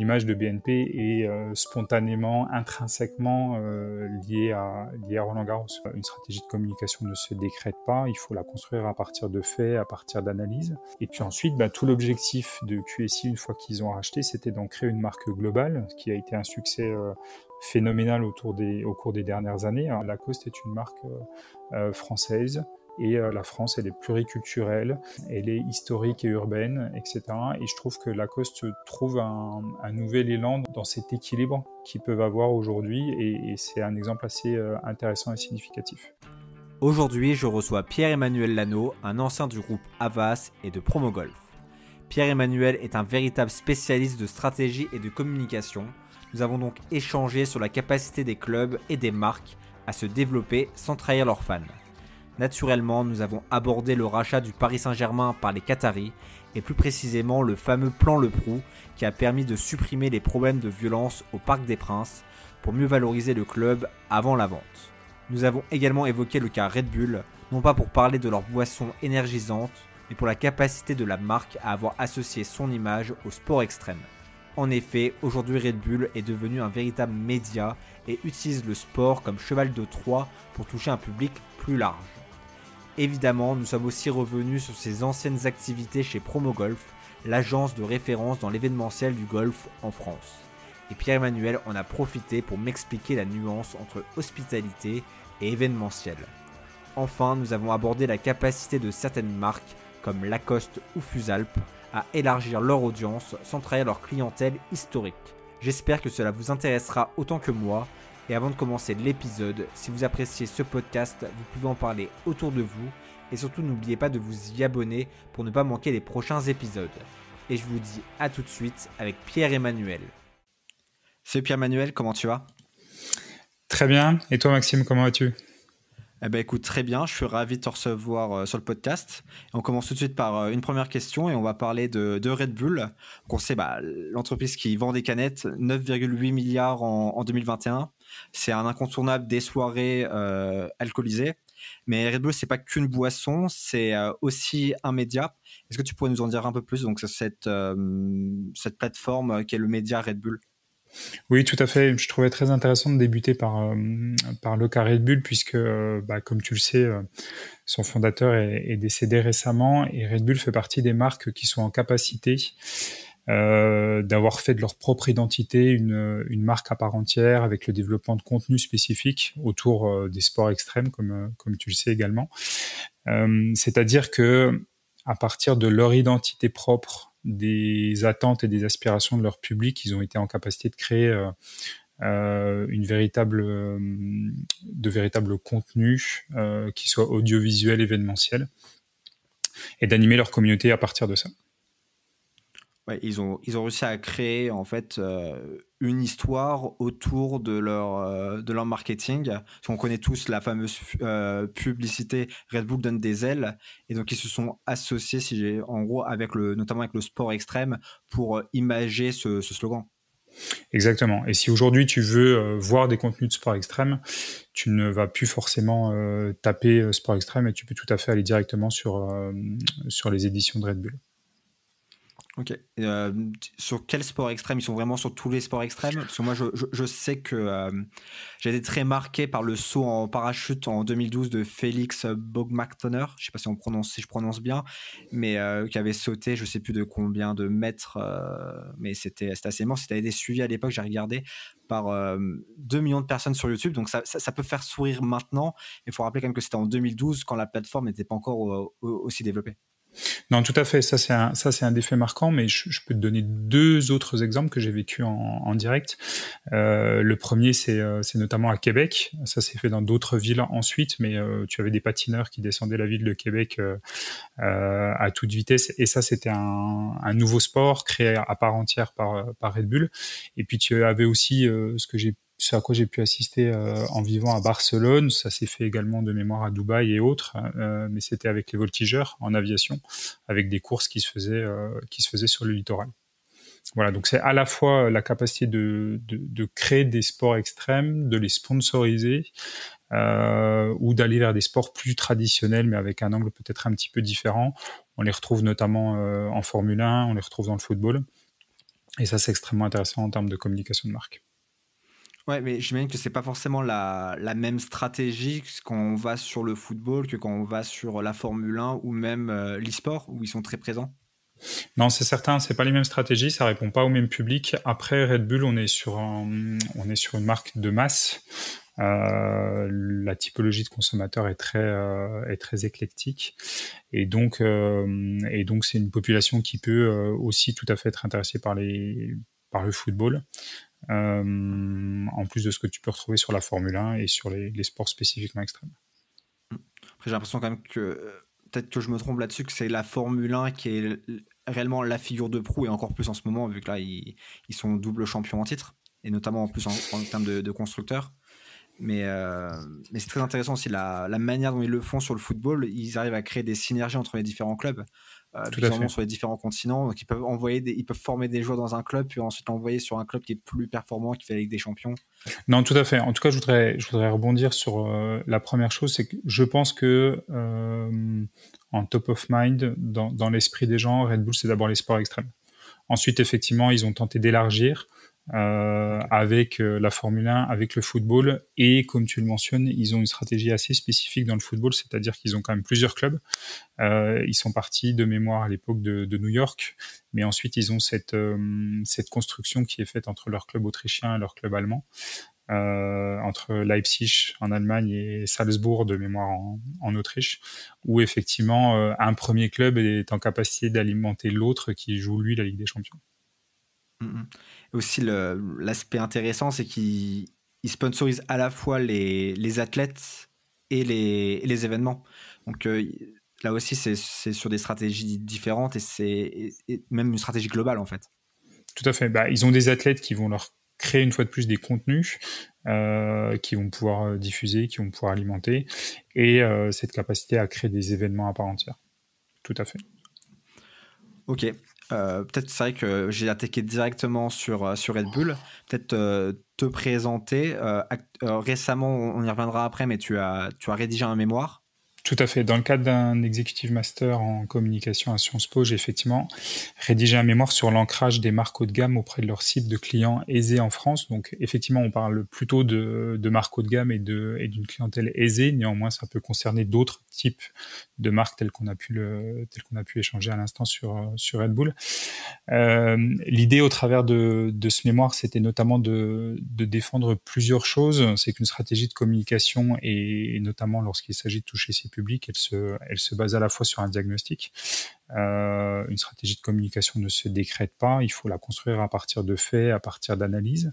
l'image de BNP est euh, spontanément, intrinsèquement euh, liée, à, Roland Garros. Une stratégie de communication ne se décrète pas, il faut la construire à partir de faits, à partir d'analyses. Et puis ensuite, bah, tout l'objectif de QSI, une fois qu'ils ont racheté, c'était d'en créer une marque globale, qui a été un succès euh, phénoménal au cours des dernières années. Lacoste est une marque française et euh, la France, elle est pluriculturelle, elle est historique et urbaine, etc. Et je trouve que Lacoste trouve un, nouvel élan dans cet équilibre qu'ils peuvent avoir aujourd'hui. Et, c'est un exemple assez euh, intéressant et significatif. Aujourd'hui, je reçois Pierre-Emmanuel Lano, un ancien du groupe Avas et de Promogolf. Pierre-Emmanuel est un véritable spécialiste de stratégie et de communication. Nous avons donc échangé sur la capacité des clubs et des marques à se développer sans trahir leurs fans. Naturellement, nous avons abordé le rachat du Paris Saint-Germain par les Qataris et plus précisément le fameux plan Le Prou qui a permis de supprimer les problèmes de violence au Parc des Princes pour mieux valoriser le club avant la vente. Nous avons également évoqué le cas Red Bull, non pas pour parler de leur boisson énergisante, mais pour la capacité de la marque à avoir associé son image au sport extrême. En effet, aujourd'hui Red Bull est devenu un véritable média et utilise le sport comme cheval de Troie pour toucher un public plus large. Évidemment, nous sommes aussi revenus sur ses anciennes activités chez Promo Golf, l'agence de référence dans l'événementiel du golf en France. Et Pierre-Emmanuel en a profité pour m'expliquer la nuance entre hospitalité et événementiel. Enfin, nous avons abordé la capacité de certaines marques, comme Lacoste ou Fusalp, à élargir leur audience sans trahir leur clientèle historique. J'espère que cela vous intéressera autant que moi et avant de commencer l'épisode, si vous appréciez ce podcast, vous pouvez en parler autour de vous. Et surtout, n'oubliez pas de vous y abonner pour ne pas manquer les prochains épisodes. Et je vous dis à tout de suite avec Pierre-Emmanuel. C'est Pierre-Emmanuel, comment tu vas? Très bien. Et toi, Maxime, comment vas-tu? Eh ben écoute, très bien, je suis ravi de te recevoir euh, sur le podcast. on commence tout de suite par euh, une première question et on va parler de, Red Bull. On sait bah, l'entreprise qui vend des canettes, 9,8 milliards en, 2021. C'est un incontournable des soirées euh, alcoolisées. Mais Red Bull, c'est pas qu'une boisson, c'est aussi un média. Est-ce que tu pourrais nous en dire un peu plus Donc cette, cette plateforme qui est le média Red Bull? Oui, tout à fait. Je trouvais très intéressant de débuter par, euh, le carré de Bull, puisque, euh, bah, comme tu le sais, euh, son fondateur est, décédé récemment et Red Bull fait partie des marques qui sont en capacité d'avoir fait de leur propre identité une, une, marque à part entière avec le développement de contenu spécifique autour des sports extrêmes, comme, comme tu le sais également. C'est-à-dire que à partir de leur identité propre, des attentes et des aspirations de leur public, ils ont été en capacité de créer euh, euh, une véritable, euh, de véritables contenus qui soient audiovisuels, événementiels, et d'animer leur communauté à partir de ça. Ils, ont, ils ont réussi à créer en fait une histoire autour de leur, euh, de leur marketing. On connaît tous la fameuse euh, publicité Red Bull donne des ailes. Et donc, ils se sont associés, si j'ai, en gros, avec le, notamment avec le sport extrême pour imager ce, ce slogan. Exactement. Et si aujourd'hui tu veux voir des contenus de sport extrême, tu ne vas plus forcément taper sport extrême et tu peux tout à fait aller directement sur, sur les éditions de Red Bull. Euh, sur quel sport extrême? Ils sont vraiment sur tous les sports extrêmes? Parce que moi, je, sais que euh, j'ai été très marqué par le saut en parachute en 2012 de Félix Bogmachtoner. Je sais pas si, on prononce, si je prononce bien, mais euh, qui avait sauté, je sais plus de combien de mètres, mais c'était assez mort. C'était été suivi à l'époque, j'ai regardé, par 2 millions de personnes sur YouTube. Donc ça, ça, peut faire sourire maintenant. Il faut rappeler quand même que c'était en 2012 quand la plateforme n'était pas encore aussi développée. Non, tout à fait. Ça, c'est un, ça, c'est un défait marquant, mais je, peux te donner deux autres exemples que j'ai vécu en, direct. Euh, le premier, c'est, euh, c'est notamment à Québec. Ça s'est fait dans d'autres villes ensuite, mais euh, tu avais des patineurs qui descendaient la ville de Québec à toute vitesse. Et ça, c'était un, un, nouveau sport créé à part entière par, par Red Bull. Et puis, tu avais aussi ce que j'ai ce à quoi j'ai pu assister euh, en vivant à Barcelone. Ça s'est fait également de mémoire à Dubaï et autres, euh, mais c'était avec les voltigeurs en aviation, avec des courses qui se faisaient, euh, qui se faisaient sur le littoral. Voilà, donc c'est à la fois la capacité de, de, créer des sports extrêmes, de les sponsoriser, ou d'aller vers des sports plus traditionnels, mais avec un angle peut-être un petit peu différent. On les retrouve notamment en Formule 1, on les retrouve dans le football. Et ça, c'est extrêmement intéressant en termes de communication de marque. Ouais, mais j'imagine que c'est pas forcément la, même stratégie quand on va sur le football que quand on va sur la Formule 1 ou même euh, l'e-sport où ils sont très présents? Non, c'est certain, c'est pas les mêmes stratégies, ça répond pas au même public. Après Red Bull, on est sur une marque de masse. Euh, la typologie de consommateur est très euh, est très éclectique et donc c'est une population qui peut aussi tout à fait être intéressée par le football en plus de ce que tu peux retrouver sur la Formule 1 et sur les, sports spécifiquement extrêmes. J'ai l'impression quand même que peut-être que je me trompe là-dessus que c'est la Formule 1 qui est réellement la figure de proue et encore plus en ce moment vu que là ils, sont double champion en titre et notamment en plus en, termes de, constructeurs. Mais, euh, mais c'est très intéressant aussi la, manière dont ils le font sur le football. Ils arrivent à créer des synergies entre les différents clubs, euh, sur les différents continents. Donc ils peuvent envoyer, des, ils peuvent former des joueurs dans un club, puis ensuite l'envoyer sur un club qui est plus performant, qui fait avec des champions. Non, tout à fait. En tout cas, je voudrais, je voudrais rebondir sur euh, la première chose, c'est que je pense que euh, en top of mind, dans, dans l'esprit des gens, Red Bull, c'est d'abord les sports extrêmes. Ensuite, effectivement, ils ont tenté d'élargir euh, avec euh, la Formule 1, avec le football. Et comme tu le mentionnes, ils ont une stratégie assez spécifique dans le football, c'est-à-dire qu'ils ont quand même plusieurs clubs. Euh, ils sont partis de mémoire à l'époque de, New York, mais ensuite ils ont cette, construction qui est faite entre leur club autrichien et leur club allemand. Entre Leipzig en Allemagne et Salzbourg de mémoire en, Autriche, où effectivement un premier club est en capacité d'alimenter l'autre qui joue lui la Ligue des Champions. Aussi l'aspect intéressant, c'est qu'ils sponsorisent à la fois les, les athlètes et les, les, événements. Donc euh, là aussi, c'est sur des stratégies différentes et c'est même une stratégie globale en fait. Tout à fait. Bah, ils ont des athlètes qui vont leur créer une fois de plus des contenus euh, qui vont pouvoir euh, diffuser, qui vont pouvoir alimenter, et euh, cette capacité à créer des événements à part entière. Tout à fait. Ok. Euh, peut-être c'est vrai que j'ai attaqué directement sur, euh, sur Red Bull. Peut-être euh, te présenter. Récemment, on y reviendra après, mais tu as, tu as rédigé un mémoire tout à fait. Dans le cadre d'un executive master en communication à Sciences Po, j'ai effectivement rédigé un mémoire sur l'ancrage des marques haut de gamme auprès de leur cible de clients aisés en France. Donc, effectivement, on parle plutôt de, de marques haut de gamme et d'une et clientèle aisée. Néanmoins, ça peut concerner d'autres types de marques telles qu'on a pu le, telles qu'on a pu échanger à l'instant sur, sur Red Bull. Euh, L'idée au travers de, de ce mémoire, c'était notamment de, de défendre plusieurs choses. C'est qu'une stratégie de communication et, notamment lorsqu'il s'agit de toucher ses public, elle se, base à la fois sur un diagnostic. Euh, une stratégie de communication ne se décrète pas, il faut la construire à partir de faits, à partir d'analyses.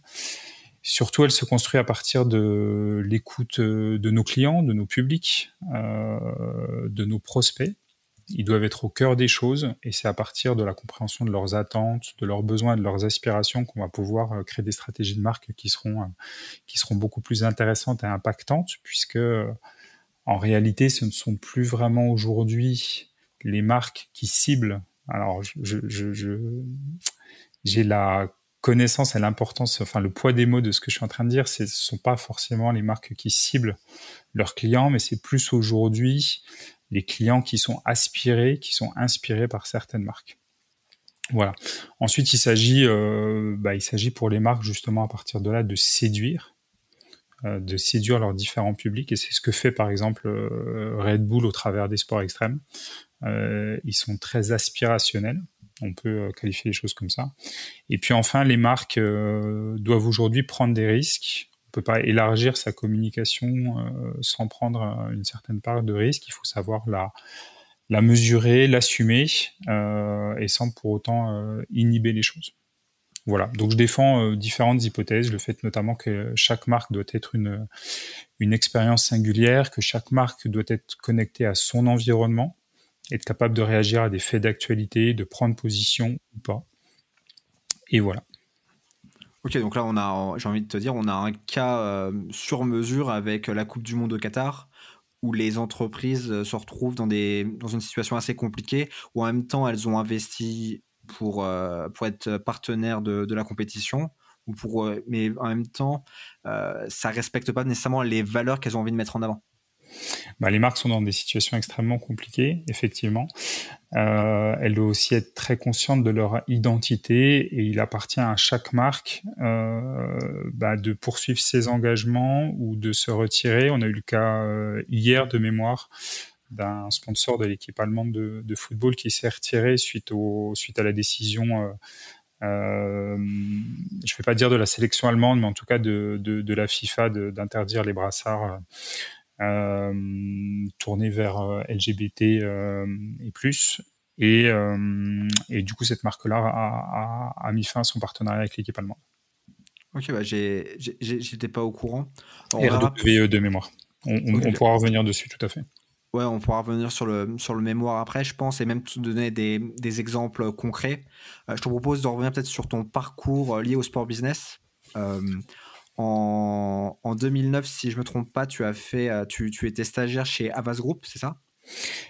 Surtout, elle se construit à partir de l'écoute de nos clients, de nos publics, euh, de nos prospects. Ils doivent être au cœur des choses et c'est à partir de la compréhension de leurs attentes, de leurs besoins, de leurs aspirations qu'on va pouvoir euh, créer des stratégies de marque qui seront, euh, qui seront beaucoup plus intéressantes et impactantes puisque en réalité, ce ne sont plus vraiment aujourd'hui les marques qui ciblent. Alors, j'ai la connaissance et l'importance, enfin le poids des mots de ce que je suis en train de dire, ce ne sont pas forcément les marques qui ciblent leurs clients, mais c'est plus aujourd'hui les clients qui sont aspirés, qui sont inspirés par certaines marques. Voilà. Ensuite, il s'agit, euh, bah, il s'agit pour les marques justement à partir de là de séduire, de séduire leurs différents publics et c'est ce que fait par exemple euh, Red Bull au travers des sports extrêmes. Euh, ils sont très aspirationnels, on peut qualifier les choses comme ça. Et puis enfin, les marques doivent aujourd'hui prendre des risques. On peut pas élargir sa communication sans prendre une certaine part de risque. Il faut savoir la, la mesurer, l'assumer et sans pour autant inhiber les choses. Voilà, donc je défends euh, différentes hypothèses, le fait notamment que chaque marque doit être une, une expérience singulière, que chaque marque doit être connectée à son environnement, être capable de réagir à des faits d'actualité, de prendre position ou pas. Et voilà. Ok, donc là, on a, j'ai envie de te dire, on a un cas euh, sur mesure avec la Coupe du Monde au Qatar, où les entreprises euh, se retrouvent dans, des, dans une situation assez compliquée, où en même temps, elles ont investi pour, euh, pour être partenaire de, de la compétition, ou pour, euh, mais en même temps, euh, ça respecte pas nécessairement les valeurs qu'elles ont envie de mettre en avant. bah, les marques sont dans des situations extrêmement compliquées, effectivement. Euh, elles doivent aussi être très conscientes de leur identité et il appartient à chaque marque bah, de poursuivre ses engagements ou de se retirer. On a eu le cas hier de mémoire d'un sponsor de l'équipe allemande de, de, football qui s'est retiré suite, au, suite à la décision euh, euh, je ne vais pas dire de la sélection allemande, mais en tout cas de, de, de la FIFA d'interdire les brassards euh, tournés vers euh, LGBT euh, et plus. Et, et, du coup, cette marque-là a, a, a, mis fin à son partenariat avec l'équipe allemande. Ok, bah j'étais pas au courant. et RWE de mémoire. On, on, on pourra revenir dessus, tout à fait. Ouais, on pourra revenir sur le, mémoire après, je pense, et même te donner des, exemples concrets. Euh, je te propose de revenir peut-être sur ton parcours euh, lié au sport business. Euh, en, en, 2009, si je me trompe pas, tu as fait, tu, tu étais stagiaire chez Avas Group, c'est ça?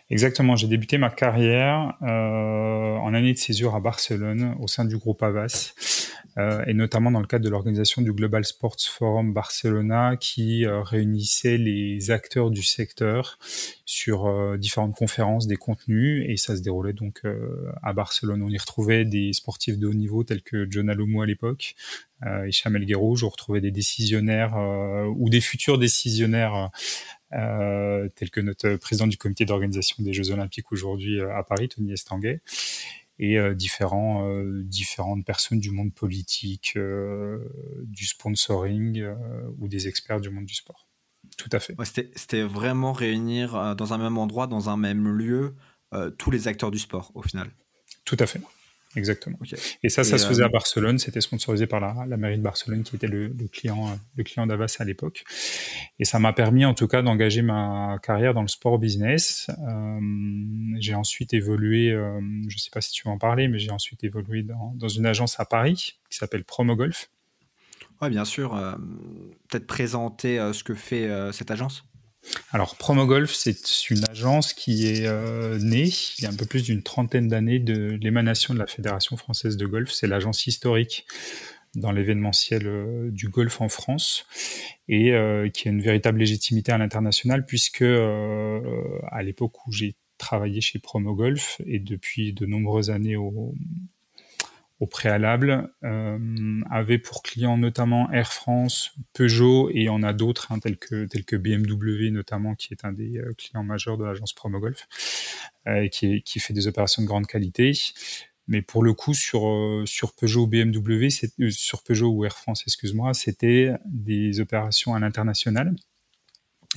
Exactement, j'ai débuté ma carrière euh, en année de césure à Barcelone au sein du groupe Avas euh, et notamment dans le cadre de l'organisation du Global Sports Forum Barcelona qui euh, réunissait les acteurs du secteur sur différentes conférences, des contenus et ça se déroulait donc à Barcelone. On y retrouvait des sportifs de haut niveau tels que John Alomou à l'époque, euh, et Chamel Guerrero, je retrouvais des décisionnaires ou des futurs décisionnaires euh, tel que notre président du comité d'organisation des Jeux Olympiques aujourd'hui euh, à Paris, Tony Estanguet, et euh, différents, euh, différentes personnes du monde politique, du sponsoring ou des experts du monde du sport. Tout à fait. Ouais, C'était vraiment réunir dans un même endroit, dans un même lieu, tous les acteurs du sport au final. Tout à fait. Exactement. Okay. Et ça, ça et se faisait euh... à Barcelone. C'était sponsorisé par la, la, mairie de Barcelone, qui était le, le client, le client d'Avas à l'époque. Et ça m'a permis, en tout cas, d'engager ma carrière dans le sport business. Euh, j'ai ensuite évolué, euh, je ne sais pas si tu veux en parler, mais j'ai ensuite évolué dans, dans, une agence à Paris qui s'appelle Promogolf. Oui, bien sûr. Euh, peut-être présenter euh, ce que fait euh, cette agence? Alors, Promogolf, c'est une agence qui est euh, née il y a un peu plus d'une trentaine d'années de l'émanation de la Fédération française de golf. C'est l'agence historique dans l'événementiel euh, du golf en France et euh, qui a une véritable légitimité à l'international puisque à l'époque où j'ai travaillé chez Promogolf et depuis de nombreuses années au, au préalable, euh, avait pour clients notamment Air France, Peugeot et on a d'autres hein, tels que BMW notamment qui est un des euh, clients majeurs de l'agence Promogolf euh, qui, qui fait des opérations de grande qualité. Mais pour le coup sur euh, Peugeot ou BMW, sur Peugeot ou Air France, excuse-moi, c'était des opérations à l'international.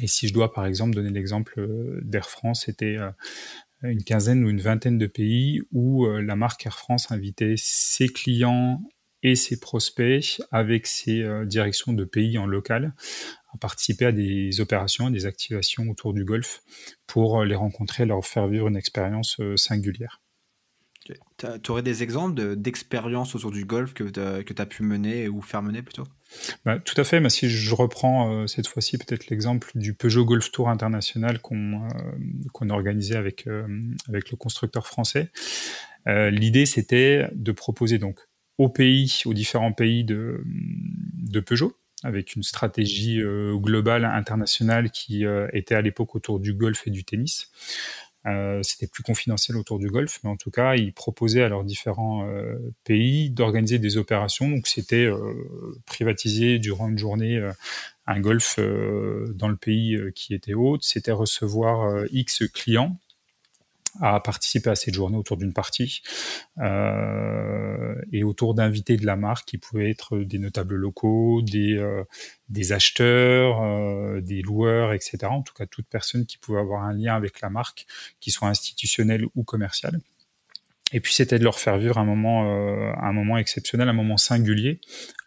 Et si je dois par exemple donner l'exemple d'Air France, c'était une quinzaine ou une vingtaine de pays où euh, la marque Air France invitait ses clients et ses prospects avec ses euh, directions de pays en local à participer à des opérations, à des activations autour du golf pour euh, les rencontrer, leur faire vivre une expérience singulière. Tu aurais des exemples d'expériences autour du golf que tu as pu mener ou faire mener plutôt? Bah, Tout à fait. Si je reprends euh, cette fois-ci peut-être l'exemple du Peugeot Golf Tour international qu'on euh, organisé avec, euh, avec le constructeur français, euh, l'idée c'était de proposer donc aux pays, aux différents pays de, Peugeot, avec une stratégie globale internationale qui était à l'époque autour du golf et du tennis. Euh, c'était plus confidentiel autour du golf, mais en tout cas, ils proposaient à leurs différents euh, pays d'organiser des opérations. Donc, c'était euh, privatiser durant une journée un golf euh, dans le pays qui était hôte. C'était recevoir X clients à participer à cette journée autour d'une partie euh, et autour d'invités de la marque qui pouvaient être des notables locaux, des, euh, acheteurs, euh, des loueurs, etc. En tout cas, toute personne qui pouvait avoir un lien avec la marque, qui soit institutionnel ou commercial. Et puis c'était de leur faire vivre un moment, un moment exceptionnel, un moment singulier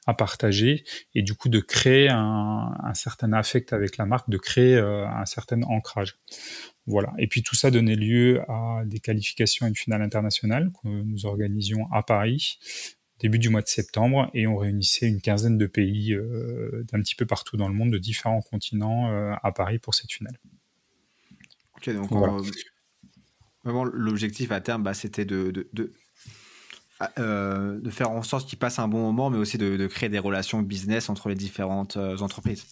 à partager, et du coup de créer un, certain affect avec la marque, de créer un certain ancrage. Voilà. Et puis tout ça donnait lieu à des qualifications à une finale internationale que nous organisions à Paris début du mois de septembre et on réunissait une quinzaine de pays euh, d'un petit peu partout dans le monde, de différents continents euh, à Paris pour cette finale. Ok, donc voilà. on, vraiment l'objectif à terme, bah, c'était de, de, de, de faire en sorte qu'ils passent un bon moment, mais aussi de, créer des relations business entre les différentes entreprises.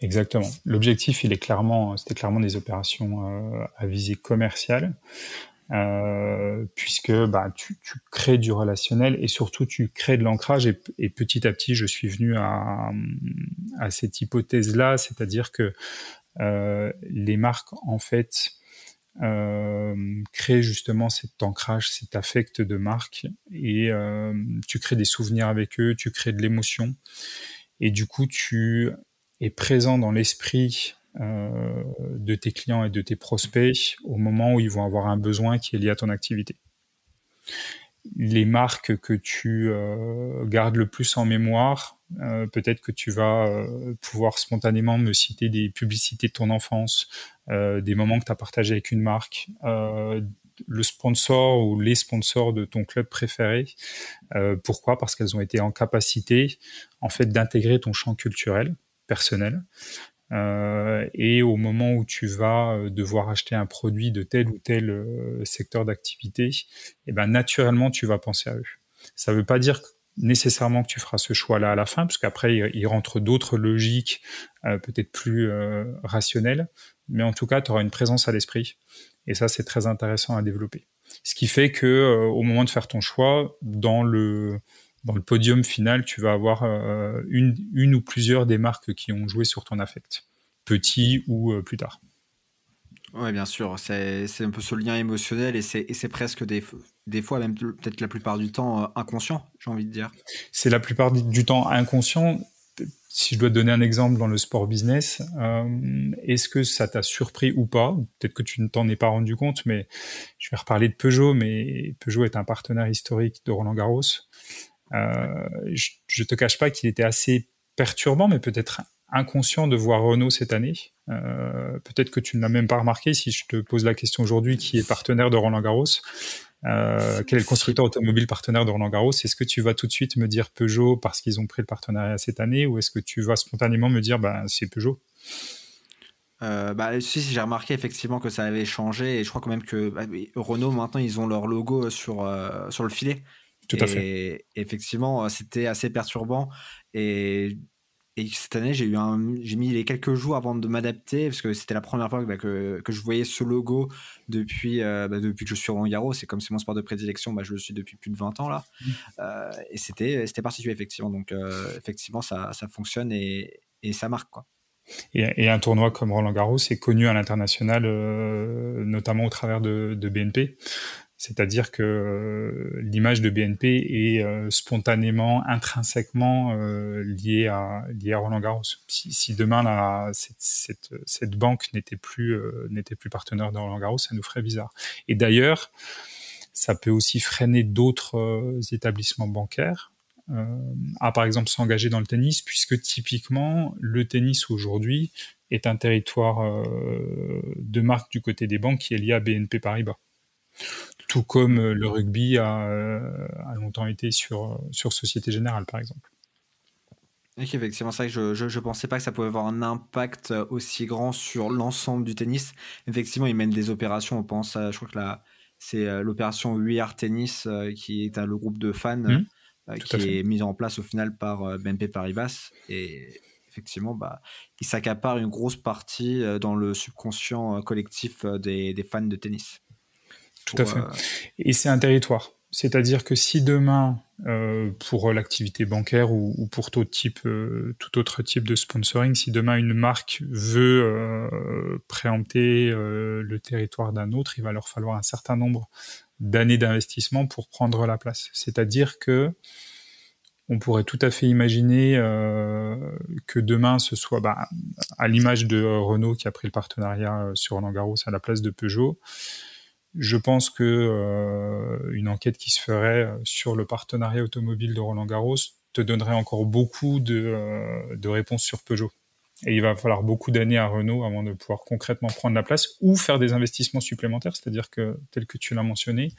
Exactement. L'objectif, il est clairement, c'était clairement des opérations à visée commerciale. Euh, puisque bah, tu, crées du relationnel et surtout tu crées de l'ancrage et, et, petit à petit je suis venu à, cette hypothèse là, c'est-à-dire que euh, les marques en fait euh, créent justement cet ancrage, cet affect de marque et euh, tu crées des souvenirs avec eux, tu crées de l'émotion et du coup tu es présent dans l'esprit euh, de tes clients et de tes prospects au moment où ils vont avoir un besoin qui est lié à ton activité. Les marques que tu euh, gardes le plus en mémoire, euh, peut-être que tu vas pouvoir spontanément me citer des publicités de ton enfance, des moments que tu as partagé avec une marque, le sponsor ou les sponsors de ton club préféré. pourquoi? Parce qu'elles ont été en capacité, en fait, d'intégrer ton champ culturel personnel euh, et au moment où tu vas euh, devoir acheter un produit de tel ou tel euh, secteur d'activité, eh ben naturellement tu vas penser à eux. Ça ne veut pas dire nécessairement que tu feras ce choix-là à la fin, parce qu'après il, rentre d'autres logiques peut-être plus rationnelles, mais en tout cas tu auras une présence à l'esprit, et ça c'est très intéressant à développer. Ce qui fait que au moment de faire ton choix, dans le dans le podium final, tu vas avoir euh, une, une, ou plusieurs des marques qui ont joué sur ton affect, petit ou euh, plus tard. Oui, bien sûr, c'est un peu ce lien émotionnel et c'est presque des, des fois, même peut-être la plupart du temps, euh, inconscient, j'ai envie de dire. C'est la plupart du temps inconscient. Si je dois te donner un exemple dans le sport business, est-ce que ça t'a surpris ou pas? Peut-être que tu ne t'en es pas rendu compte, mais je vais reparler de Peugeot, mais Peugeot est un partenaire historique de Roland Garros. Euh, je, ne te cache pas qu'il était assez perturbant, mais peut-être inconscient de voir Renault cette année. Euh, peut-être que tu ne l'as même pas remarqué si je te pose la question aujourd'hui qui est partenaire de Roland Garros. Euh, quel est le constructeur automobile partenaire de Roland Garros? Est-ce que tu vas tout de suite me dire Peugeot parce qu'ils ont pris le partenariat cette année ou est-ce que tu vas spontanément me dire bah, c'est Peugeot? Bah, si, j'ai remarqué effectivement que ça avait changé et je crois quand même que bah, Renault maintenant ils ont leur logo sur, sur le filet. Tout à fait. effectivement, c'était assez perturbant. Et, cette année, j'ai eu un, j'ai mis les quelques jours avant de m'adapter parce que c'était la première fois bah, que, que, je voyais ce logo depuis, euh, bah, depuis que je suis Roland Garros. C'est comme c'est mon sport de prédilection, bah, je le suis depuis plus de 20 ans là. Mmh. Euh, et c'était, c'était particulier effectivement. Donc euh, effectivement, ça, ça fonctionne et, et ça marque quoi. Et, un tournoi comme Roland Garros est connu à l'international, notamment au travers de, de BNP. C'est-à-dire que euh, l'image de BNP est euh, spontanément, intrinsèquement euh, liée, à, Roland Garros. Si, demain cette, banque n'était plus, n'était plus partenaire de Roland Garros, ça nous ferait bizarre. Et d'ailleurs, ça peut aussi freiner d'autres établissements bancaires à, par exemple, s'engager dans le tennis, puisque typiquement, le tennis aujourd'hui est un territoire de marque du côté des banques qui est lié à BNP Paribas tout comme euh, le rugby euh, a, longtemps été sur, sur Société Générale, par exemple. effectivement, c'est vrai que je, ne pensais pas que ça pouvait avoir un impact aussi grand sur l'ensemble du tennis. Effectivement, ils mènent des opérations, on pense, je crois que là, c'est euh, l'opération 8 Art Tennis qui est le groupe de fans mmh. qui est mise en place au final par BNP Paribas. Et effectivement, bah, il s'accapare une grosse partie dans le subconscient collectif des, des fans de tennis. Tout à fait. Euh, Et c'est un territoire. C'est-à-dire que si demain, euh, pour l'activité bancaire ou, pour tout, type, euh, tout autre type de sponsoring, si demain une marque veut préempter le territoire d'un autre, il va leur falloir un certain nombre d'années d'investissement pour prendre la place. C'est-à-dire que on pourrait tout à fait imaginer que demain ce soit bah, à l'image de Renault qui a pris le partenariat sur Roland Garros à la place de Peugeot je pense que euh, une enquête qui se ferait euh, sur le partenariat automobile de Roland Garros te donnerait encore beaucoup de, euh, de réponses sur Peugeot. Et il va falloir beaucoup d'années à Renault avant de pouvoir concrètement prendre la place ou faire des investissements supplémentaires. C'est-à-dire que, tel que tu l'as mentionné,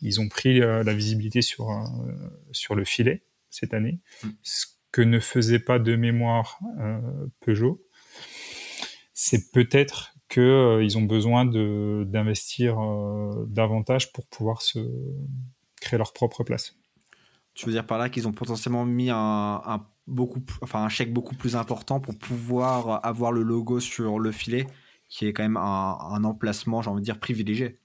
ils ont pris la visibilité sur, sur le filet cette année, mm. ce que ne faisait pas de mémoire Peugeot. C'est peut-être qu'ils euh, ont besoin d'investir euh, davantage pour pouvoir se créer leur propre place. Tu veux dire par là qu'ils ont potentiellement mis un, un chèque beaucoup plus important pour pouvoir avoir le logo sur le filet, qui est quand même un, emplacement, j'ai envie de dire, privilégié?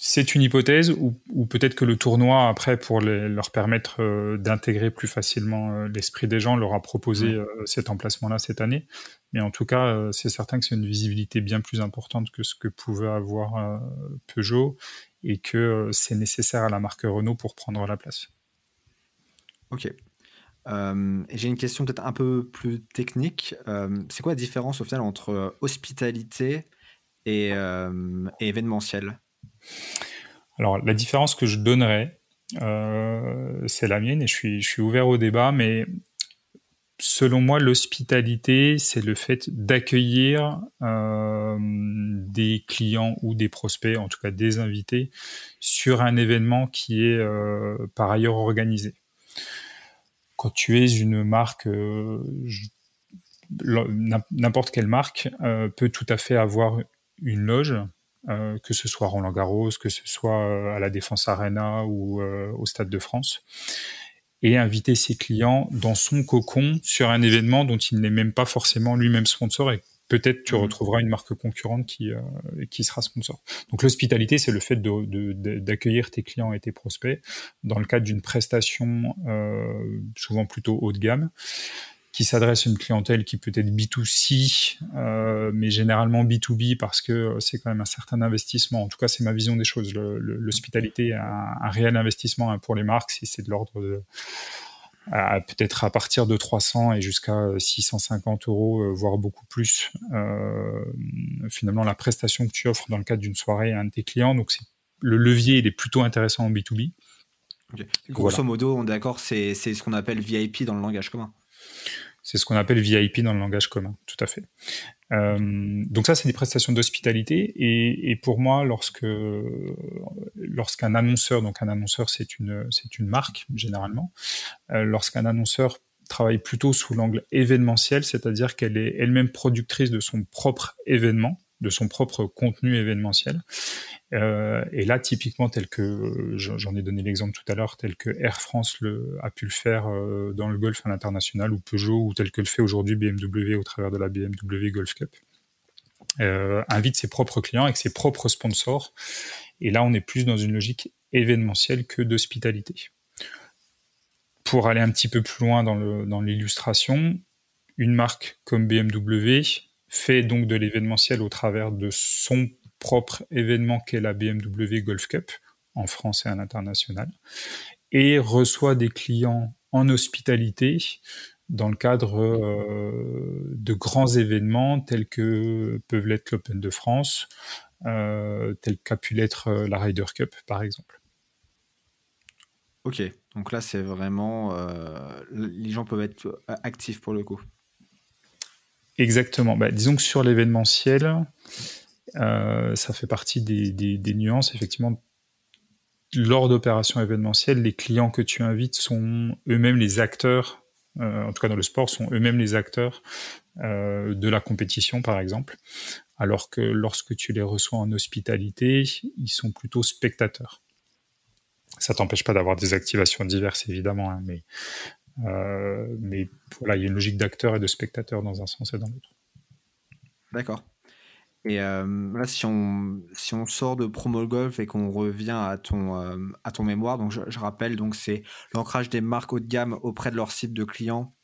C'est une hypothèse, ou, peut-être que le tournoi, après, pour leur permettre euh, d'intégrer plus facilement euh, l'esprit des gens, leur a proposé euh, cet emplacement-là cette année. Mais en tout cas, c'est certain que c'est une visibilité bien plus importante que ce que pouvait avoir Peugeot et que c'est nécessaire à la marque Renault pour prendre la place. Ok. J'ai une question peut-être un peu plus technique. C'est quoi la différence au final entre hospitalité et, événementiel? Alors la différence que je donnerais, c'est la mienne et je suis, ouvert au débat, mais selon moi, l'hospitalité, c'est le fait d'accueillir des clients ou des prospects, en tout cas des invités, sur un événement qui est par ailleurs organisé. Quand tu es une marque, euh, n'importe quelle marque euh, peut tout à fait avoir une loge, euh, que ce soit Roland Garros, que ce soit à la Défense Arena ou au Stade de France, et inviter ses clients dans son cocon sur un événement dont il n'est même pas forcément lui-même sponsor et peut-être tu mmh. retrouveras une marque concurrente qui, euh, qui sera sponsor. Donc l'hospitalité, c'est le fait d'accueillir de, tes clients et tes prospects dans le cadre d'une prestation euh, souvent plutôt haut de gamme qui s'adresse à une clientèle qui peut être B2C, euh, mais généralement B2B parce que c'est quand même un certain investissement. En tout cas, c'est ma vision des choses. L'hospitalité, un, un réel investissement hein, pour les marques, c'est de l'ordre de peut-être à partir de 300 et jusqu'à 650 euros, euh, voire beaucoup plus, euh, finalement la prestation que tu offres dans le cadre d'une soirée à un de tes clients. Donc le levier il est plutôt intéressant en B2B. Grosso modo, on est d'accord, c'est ce qu'on appelle VIP dans le langage commun. C'est ce qu'on appelle VIP dans le langage commun, tout à fait. Euh, donc ça, c'est des prestations d'hospitalité. Et, pour moi, lorsque lorsqu'un annonceur, donc un annonceur, c'est une c'est une marque généralement, euh, lorsqu'un annonceur travaille plutôt sous l'angle événementiel, c'est-à-dire qu'elle est elle-même productrice de son propre événement, de son propre contenu événementiel, euh, et là, typiquement, tel que j'en ai donné l'exemple tout à l'heure, tel que Air France a pu le faire euh, dans le golf à l'international, ou Peugeot, ou tel que le fait aujourd'hui BMW au travers de la BMW Golf Cup, euh, invite ses propres clients avec ses propres sponsors. Et là, on est plus dans une logique événementielle que d'hospitalité. Pour aller un petit peu plus loin dans l'illustration, une marque comme BMW fait donc de l'événementiel au travers de son propre événement qu'est la BMW Golf Cup en France et à l'international et reçoit des clients en hospitalité dans le cadre euh, de grands événements tels que peuvent l'être l'Open de France, euh, tel qu'a pu l'être euh, la Ryder Cup par exemple. Ok, donc là c'est vraiment les gens peuvent être actifs pour le coup. Exactement. Bah, disons que sur l'événementiel, euh, ça fait partie des, nuances. Effectivement, lors d'opérations événementielles, les clients que tu invites sont eux-mêmes les acteurs, euh, en tout cas dans le sport, sont eux-mêmes les acteurs euh, de la compétition, par exemple. Alors que lorsque tu les reçois en hospitalité, ils sont plutôt spectateurs. Ça t'empêche pas d'avoir des activations diverses, évidemment, hein, mais, mais voilà, il y a une logique d'acteur et de spectateur dans un sens et dans l'autre. D'accord. Et euh, là, si on, si on sort de Promo Golf et qu'on revient à ton, euh, à ton mémoire, donc je, rappelle, donc c'est l'ancrage des marques haut de gamme auprès de leur cible de clients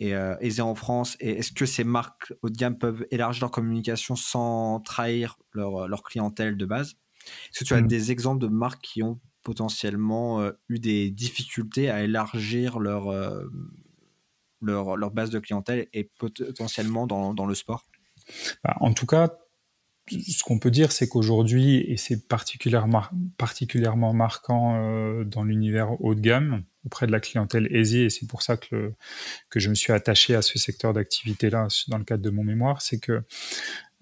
et euh, aisé en France. Et est-ce que ces marques haut de gamme peuvent élargir leur communication sans trahir leur, leur clientèle de base? Est-ce que tu as mmh. des exemples de marques qui ont potentiellement eu des difficultés à élargir leur, leur, leur, base de clientèle et potentiellement dans, dans le sport? Bah, En tout cas, ce qu'on peut dire, c'est qu'aujourd'hui, et c'est particulièrement, particulièrement marquant euh, dans l'univers haut de gamme, auprès de la clientèle aisée, et c'est pour ça que, que je me suis attaché à ce secteur d'activité-là dans le cadre de mon mémoire, c'est que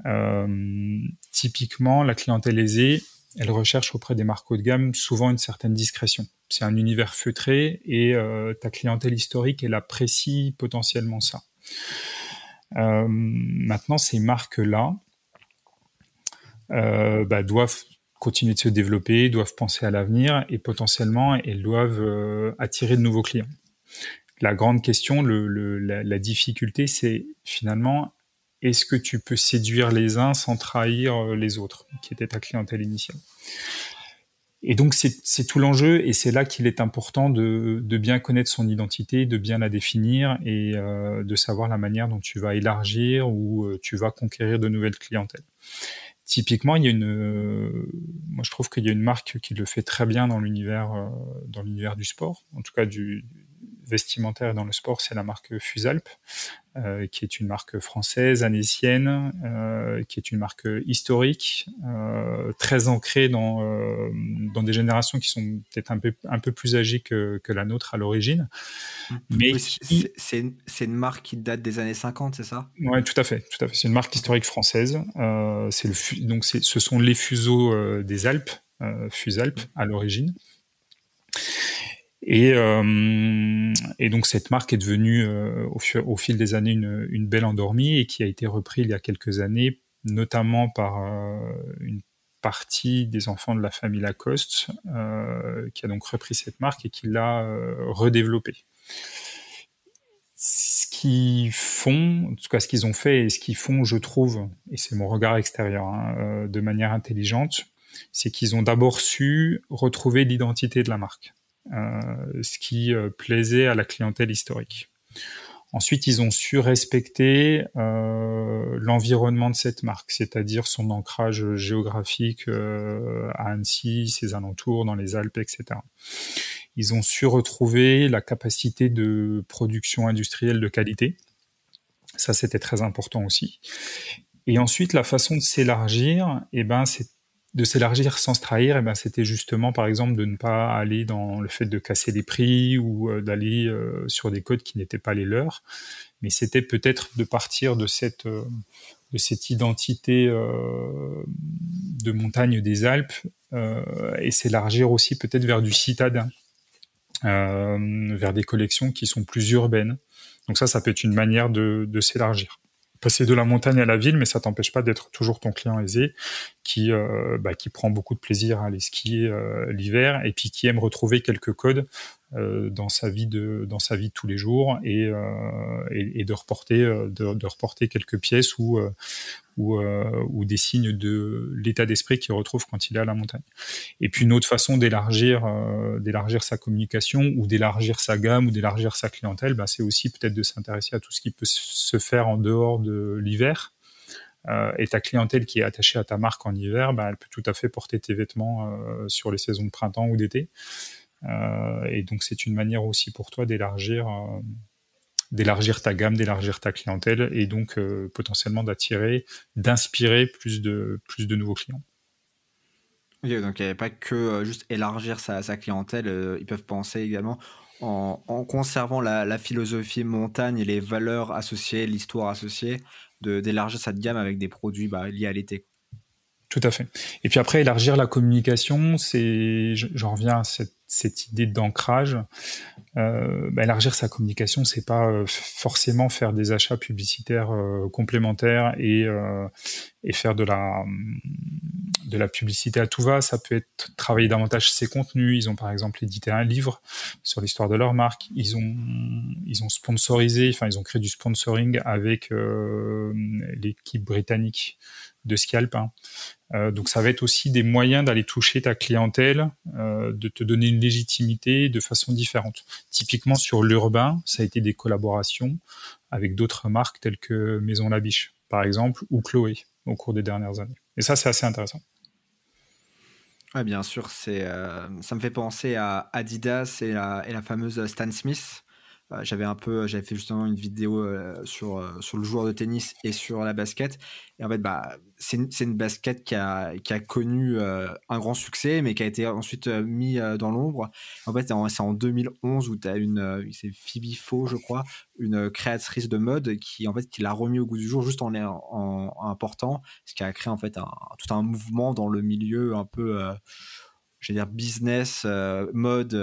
euh, typiquement, la clientèle aisée, elle recherche auprès des marques haut de gamme souvent une certaine discrétion. C'est un univers feutré et euh, ta clientèle historique, elle apprécie potentiellement ça. maintenant, ces marques-là, euh, bah, doivent continuer de se développer, doivent penser à l'avenir et potentiellement elles doivent attirer de nouveaux clients. La grande question, la difficulté, c'est finalement est-ce que tu peux séduire les uns sans trahir les autres, qui était ta clientèle initiale? Et donc c'est tout l'enjeu et c'est là qu'il est important de, bien connaître son identité, de bien la définir et euh, de savoir la manière dont tu vas élargir ou euh, tu vas conquérir de nouvelles clientèles. Typiquement, il y a une, euh, moi je trouve qu'il y a une marque qui le fait très bien dans l'univers, euh, dans l'univers du sport, en tout cas du, vestimentaire dans le sport, c'est la marque Fusalp, euh, qui est une marque française, anécienne, euh, qui est une marque historique, euh, très ancrée dans, dans des générations qui sont peut-être un peu, un peu plus âgées que, que la nôtre à l'origine. Mais c'est une, une, marque qui date des années 50, c'est ça? Oui, tout à fait. Tout à fait. C'est une marque historique française. c'est le, donc ce sont les fuseaux des Alpes, Fusalp à l'origine. Et, euh, et, donc cette marque est devenue euh, au, fil des années une, belle endormie et qui a été reprise il y a quelques années, notamment par euh, une partie des enfants de la famille Lacoste, qui a donc repris cette marque et qui l'a redéveloppée. Ce qu'ils font, en tout cas ce qu'ils ont fait et ce qu'ils font, je trouve, et c'est mon regard extérieur, hein, de manière intelligente, c'est qu'ils ont d'abord su retrouver l'identité de la marque. Euh, ce qui euh, plaisait à la clientèle historique. Ensuite, ils ont su respecter euh, l'environnement de cette marque, c'est-à-dire son ancrage géographique à Annecy, ses alentours, dans les Alpes, etc. Ils ont su retrouver la capacité de production industrielle de qualité. Ça, c'était très important aussi. Et ensuite, la façon de s'élargir, eh ben, c'est de s'élargir sans se trahir, eh ben c'était justement par exemple de ne pas aller dans le fait de casser les prix ou euh, d'aller euh, sur des codes qui n'étaient pas les leurs, mais c'était peut-être de partir de cette euh, de cette identité de montagne des Alpes et s'élargir aussi peut-être vers du citadin, vers des collections qui sont plus urbaines. Donc ça, ça peut être une manière de s'élargir passer de la montagne à la ville, mais ça t'empêche pas d'être toujours ton client aisé qui euh, bah, qui prend beaucoup de plaisir à aller skier euh, l'hiver et puis qui aime retrouver quelques codes dans sa vie de dans sa vie de tous les jours et, euh, et, de reporter de, de, reporter quelques pièces ou ou, des signes de l'état d'esprit qu'il retrouve quand il est à la montagne. Et puis une autre façon d'élargir d'élargir sa communication ou d'élargir sa gamme ou d'élargir sa clientèle, bah, c'est aussi peut-être de s'intéresser à tout ce qui peut se faire en dehors de l'hiver euh, et ta clientèle qui est attachée à ta marque en hiver, bah, elle peut tout à fait porter tes vêtements euh, sur les saisons de printemps ou d'été. Euh, et donc c'est une manière aussi pour toi d'élargir d'élargir ta gamme, d'élargir ta clientèle et donc potentiellement d'attirer, d'inspirer plus de plus de nouveaux clients. donc il n'y avait pas que juste élargir sa, sa clientèle, ils peuvent penser également en, en conservant la, la, philosophie montagne et les valeurs associées, l'histoire associée, d'élargir cette gamme avec des produits bah, liés à l'été. Tout à fait. Et puis après, élargir la communication, c'est, j'en reviens à cette, cette idée d'ancrage. Euh, bah, élargir sa communication, c'est pas euh, forcément faire des achats publicitaires euh, complémentaires et, et faire de la de la publicité à tout va. Ça peut être travailler davantage ses contenus. Ils ont par exemple édité un livre sur l'histoire de leur marque. Ils ont ils ont sponsorisé, enfin ils ont créé du sponsoring avec l'équipe britannique de Scalp. Hein. Euh, donc ça va être aussi des moyens d'aller toucher ta clientèle, euh, de te donner une légitimité de façon différente. Typiquement sur l'urbain, ça a été des collaborations avec d'autres marques telles que Maison Labiche, par exemple, ou Chloé au cours des dernières années. Et ça, c'est assez intéressant. Ouais, bien sûr, c'est, euh, ça me fait penser à Adidas et la, fameuse Stan Smith j'avais un peu, j'avais fait justement une vidéo euh, sur, euh, sur le joueur de tennis et sur la basket. Et en fait, bah, c'est une, une, basket qui a, qui a connu un grand succès, mais qui a été ensuite mis dans l'ombre. En fait, c'est en 2011 où tu as une, c'est Phoebe Faux, je crois, une créatrice de mode qui, en fait, qui l'a remis au goût du jour juste en, en, en important, ce qui a créé en fait un, tout un mouvement dans le milieu un peu, je vais dire, business, mode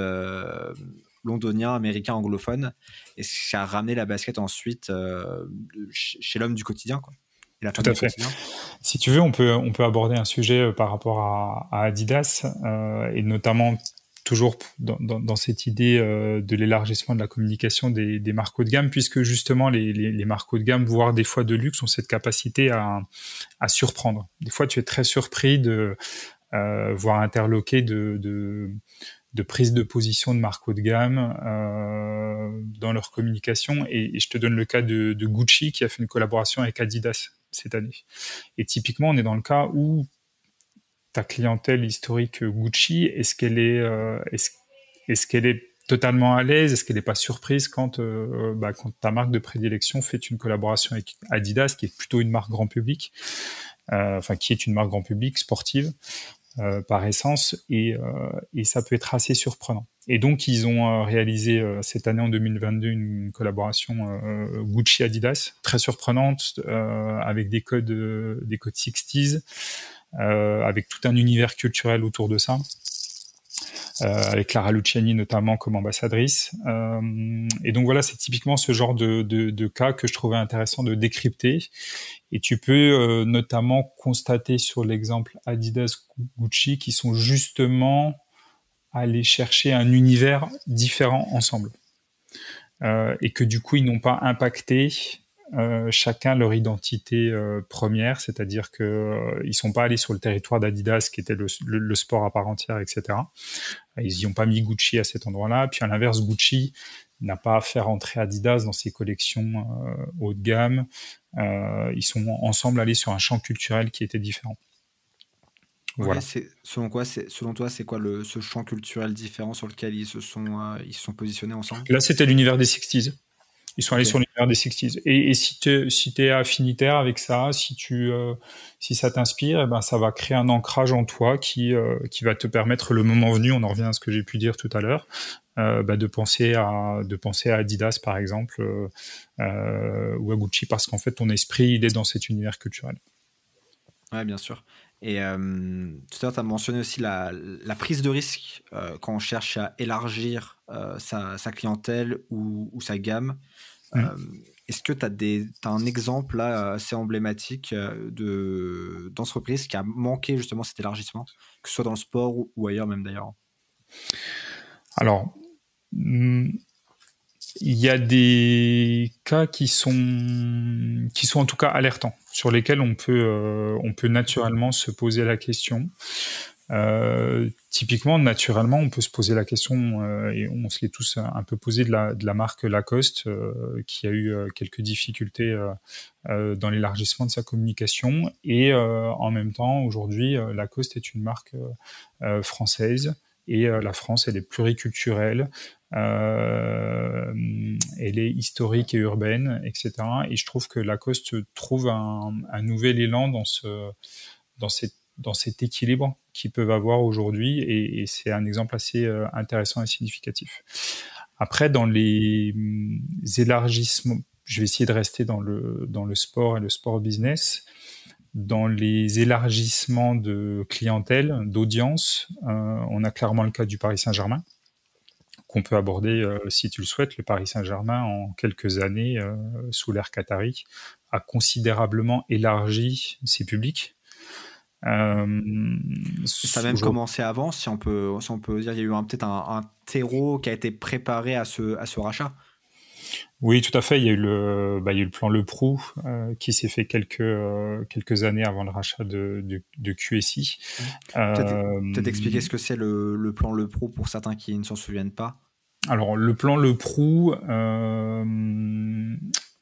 londonien, américain, anglophone, et ça a ramené la basket ensuite euh, chez l'homme du quotidien. Quoi. Tout à fait. Si tu veux, on peut, on peut aborder un sujet par rapport à, Adidas et notamment toujours dans, cette idée de l'élargissement de la communication des, marques haut de gamme, puisque justement les, les, marques haut de gamme, voire des fois de luxe, ont cette capacité à, à surprendre. Des fois, tu es très surpris de euh, voire interloqué de, de, de, prise de position de marques haut de gamme euh, dans leur communication. Et, je te donne le cas de, Gucci qui a fait une collaboration avec Adidas cette année. Et typiquement, on est dans le cas où ta clientèle historique Gucci, est-ce qu'elle est, euh, qu'elle est totalement à l'aise? Est-ce qu'elle n'est pas surprise quand, euh, bah, quand ta marque de prédilection fait une collaboration avec Adidas, qui est plutôt une marque grand public, enfin qui est une marque grand public sportive? Euh, par essence et, euh, et, ça peut être assez surprenant. Et donc ils ont euh, réalisé cette année en 2022 une collaboration Gucci Adidas très surprenante avec des codes des codes 60s avec tout un univers culturel autour de ça. Euh, avec Clara Luciani notamment comme ambassadrice. Euh, et donc voilà, c'est typiquement ce genre de, de, de, cas que je trouvais intéressant de décrypter. Et tu peux euh, notamment constater sur l'exemple Adidas Gucci qui sont justement allés chercher un univers différent ensemble. Euh, et que du coup, ils n'ont pas impacté euh, chacun leur identité euh, première, c'est-à-dire que euh, ils sont pas allés sur le territoire d'Adidas, qui était le, le, sport à part entière, etc. Ils y ont pas mis Gucci à cet endroit-là. Puis à l'inverse, Gucci n'a pas à faire entrer Adidas dans ses collections haut de gamme. ils sont ensemble allés sur un champ culturel qui était différent. Voilà. selon quoi, selon toi, c'est quoi le, ce champ culturel différent sur lequel ils se sont, ils se sont positionnés ensemble? Là, c'était l'univers des 60s. Ils sont allés sur l'univers des 60s. Et, et si tu si es affinitaire avec ça, si tu euh, si ça t'inspire, eh ben ça va créer un ancrage en toi qui euh, qui va te permettre le moment venu, on en revient à ce que j'ai pu dire tout à l'heure, euh, bah, de penser à de penser à Adidas par exemple ou à Gucci parce qu'en fait ton esprit il est dans cet univers culturel. Ouais, bien sûr. Et euh, tout à l'heure, tu as mentionné aussi la, la prise de risque euh, quand on cherche à élargir euh, sa, sa, clientèle ou, ou, sa gamme. Mmh. Est-ce que tu as, as, un exemple là, assez emblématique d'entreprise qui a manqué justement cet élargissement, que ce soit dans le sport ou, ou ailleurs même d'ailleurs? Alors, mmh, il y a des cas qui sont, qui sont en tout cas alertants, sur lesquels on peut, euh, on peut naturellement se poser la question. Euh, typiquement, naturellement, on peut se poser la question, euh, et on se l'est tous un peu posé de la, de la marque Lacoste, qui a eu quelques difficultés dans l'élargissement de sa communication. Et en même temps, aujourd'hui, Lacoste est une marque française et la France, elle est pluriculturelle. Euh, elle est historique et urbaine, etc. Et je trouve que Lacoste trouve un, nouvel élan dans ce, dans cet équilibre qu'ils peuvent avoir aujourd'hui et, et c'est un exemple assez euh, intéressant et significatif. Après, dans les mm, élargissements, je vais essayer de rester dans le, dans le sport et le sport business. Dans les élargissements de clientèle, d'audience, euh, on a clairement le cas du Paris Saint-Germain qu'on peut aborder euh, si tu le souhaites. Le Paris Saint-Germain, en quelques années, euh, sous l'ère qatari, a considérablement élargi ses publics. Euh, ça a même commencé avant, si on peut, si on peut dire, il y a eu peut-être un, terreau qui a été préparé à ce, à ce rachat. Oui, tout à fait. Il y a eu le, bah, il y a eu le plan Le Prou euh, qui s'est fait quelques euh, quelques années avant le rachat de, de, de QSI. Peut-être expliquer ce que c'est le, le, plan Le Prou pour certains qui ne s'en souviennent pas? Alors le plan Le Prou, euh,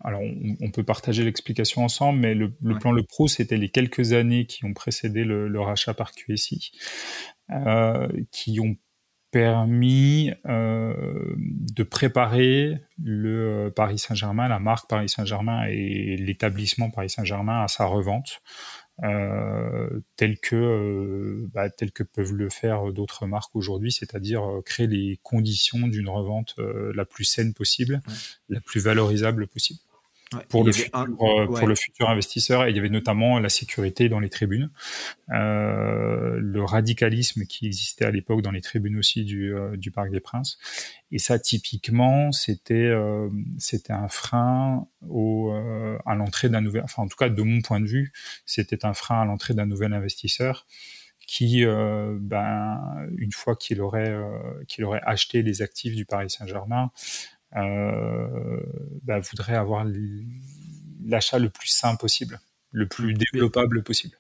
alors on, peut partager l'explication ensemble, mais le, le ouais. plan Le Prou, c'était les quelques années qui ont précédé le, le rachat par QSI, euh, qui ont permis euh, de préparer le euh, Paris Saint-Germain, la marque Paris Saint-Germain et l'établissement Paris Saint-Germain à sa revente, euh, tel que euh, bah, tel que peuvent le faire d'autres marques aujourd'hui, c'est-à-dire créer les conditions d'une revente la plus saine possible, ouais. la plus valorisable possible. Pour, le futur, euh, pour le futur investisseur. Et il y avait notamment la sécurité dans les tribunes, euh, le radicalisme qui existait à l'époque dans les tribunes aussi du, euh, du Parc des Princes. Et ça, typiquement, c'était euh, c'était un frein au, à l'entrée d'un nouvel, enfin en tout cas de mon point de vue, c'était un frein à l'entrée d'un nouvel investisseur qui, ben, une fois qu'il aurait qu'il aurait acheté les actifs du Paris Saint-Germain, bah, voudrait avoir l'achat le plus simple possible, le plus développable possible.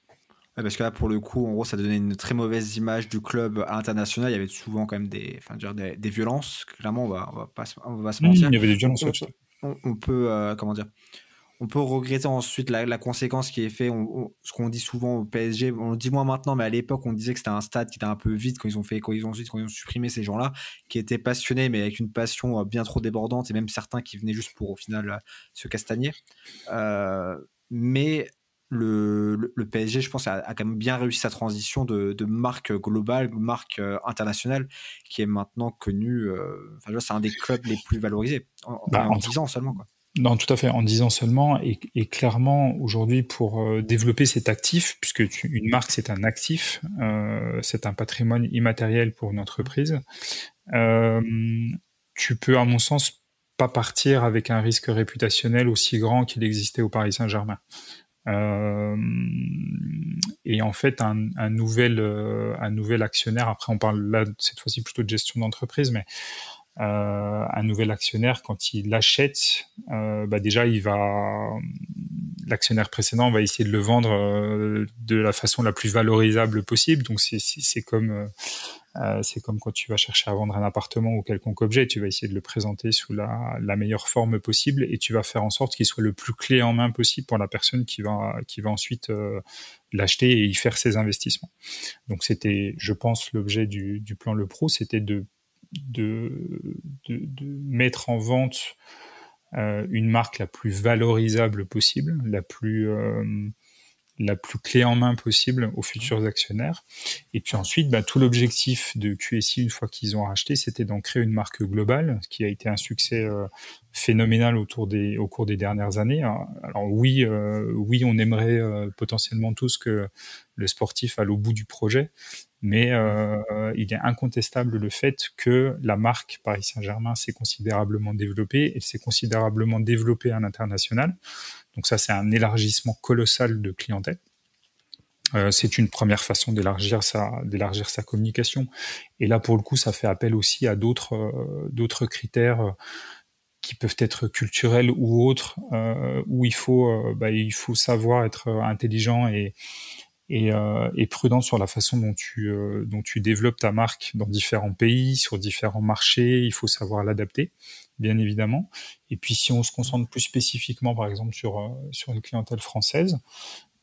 parce que là, pour le coup, en gros, ça donnait une très mauvaise image du club à l'international. Il y avait souvent quand même des, enfin, dire, des, des, violences. Clairement, on va, on va pas, on va se mentir. il y avait des violences. On, on, peut, euh, comment dire, on peut regretter ensuite la, conséquence qui est fait. ce qu'on dit souvent au PSG, on le dit moins maintenant, mais à l'époque, on disait que c'était un stade qui était un peu vide quand ils ont fait, quand ils ont ensuite, quand ils ont supprimé ces gens-là, qui étaient passionnés, mais avec une passion euh, bien trop débordante, et même certains qui venaient juste pour au final euh, se castagner. Euh, mais le, PSG, je pense, a, quand même bien réussi sa transition de, marque globale, marque internationale, qui est maintenant connue. enfin, c'est un des clubs les plus valorisés en, bah, en 10 ans seulement. Quoi. Non, tout à fait. En disant seulement, et, clairement, aujourd'hui, pour euh, développer cet actif, puisque une marque, c'est un actif, euh, c'est un patrimoine immatériel pour une entreprise, euh, tu peux, à mon sens, pas partir avec un risque réputationnel aussi grand qu'il existait au Paris Saint-Germain. et en fait, un, nouvel, un nouvel actionnaire, après on parle là cette fois-ci plutôt de gestion d'entreprise, mais euh, un nouvel actionnaire, quand il l'achète, euh, bah déjà, il va, l'actionnaire précédent va essayer de le vendre euh, de la façon la plus valorisable possible. Donc c'est comme c'est comme quand tu vas chercher à vendre un appartement ou quelconque objet, tu vas essayer de le présenter sous la, la meilleure forme possible et tu vas faire en sorte qu'il soit le plus clé en main possible pour la personne qui va qui va ensuite l'acheter et y faire ses investissements. Donc c'était, je pense, l'objet du, du plan Le Pro, c'était de de, de, mettre en vente euh, une marque la plus valorisable possible, la plus, euh, la plus clé en main possible aux futurs actionnaires. Et puis ensuite, bah, tout l'objectif de QSI, une fois qu'ils ont racheté, c'était d'en créer une marque globale, ce qui a été un succès euh, phénoménal autour des, au cours des dernières années. Alors oui, oui, on aimerait potentiellement tous que le sportif aille au bout du projet, mais euh, il est incontestable le fait que la marque Paris Saint-Germain s'est considérablement développée et s'est considérablement développée à l'international. Donc ça, c'est un élargissement colossal de clientèle. Euh, c'est une première façon d'élargir sa d'élargir sa communication. Et là, pour le coup, ça fait appel aussi à d'autres euh, d'autres critères euh, qui peuvent être culturels ou autres, euh, où il faut bah, il faut savoir être intelligent et et, euh, et, prudent sur la façon dont tu, euh, dont tu développes ta marque dans différents pays, sur différents marchés. Il faut savoir l'adapter, bien évidemment. Et puis, si on se concentre plus spécifiquement, par exemple, sur, euh, sur une clientèle française,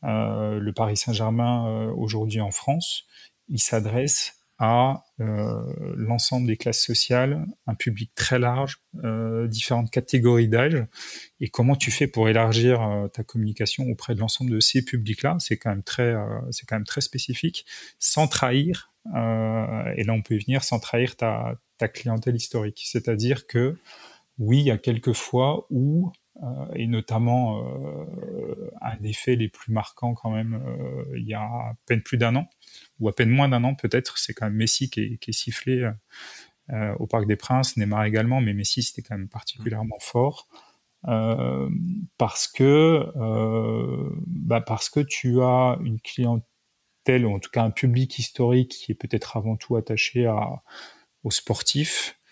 euh, le Paris Saint-Germain aujourd'hui en France, il s'adresse à euh, l'ensemble des classes sociales, un public très large, euh, différentes catégories d'âge, et comment tu fais pour élargir euh, ta communication auprès de l'ensemble de ces publics-là, c'est quand même très, euh, c'est quand même très spécifique, sans trahir, euh, et là on peut y venir, sans trahir ta, ta clientèle historique. C'est-à-dire que oui, il y a quelques fois où et notamment un des faits les plus marquants quand même il y a à peine plus d'un an ou à peine moins d'un an peut-être. C'est quand même Messi qui est, qui sifflé euh, au Parc des Princes, Neymar également, mais Messi c'était quand même particulièrement fort. Euh, parce que euh, bah parce que tu as une clientèle ou en tout cas un public historique qui est peut-être avant tout attaché aux sportifs, euh,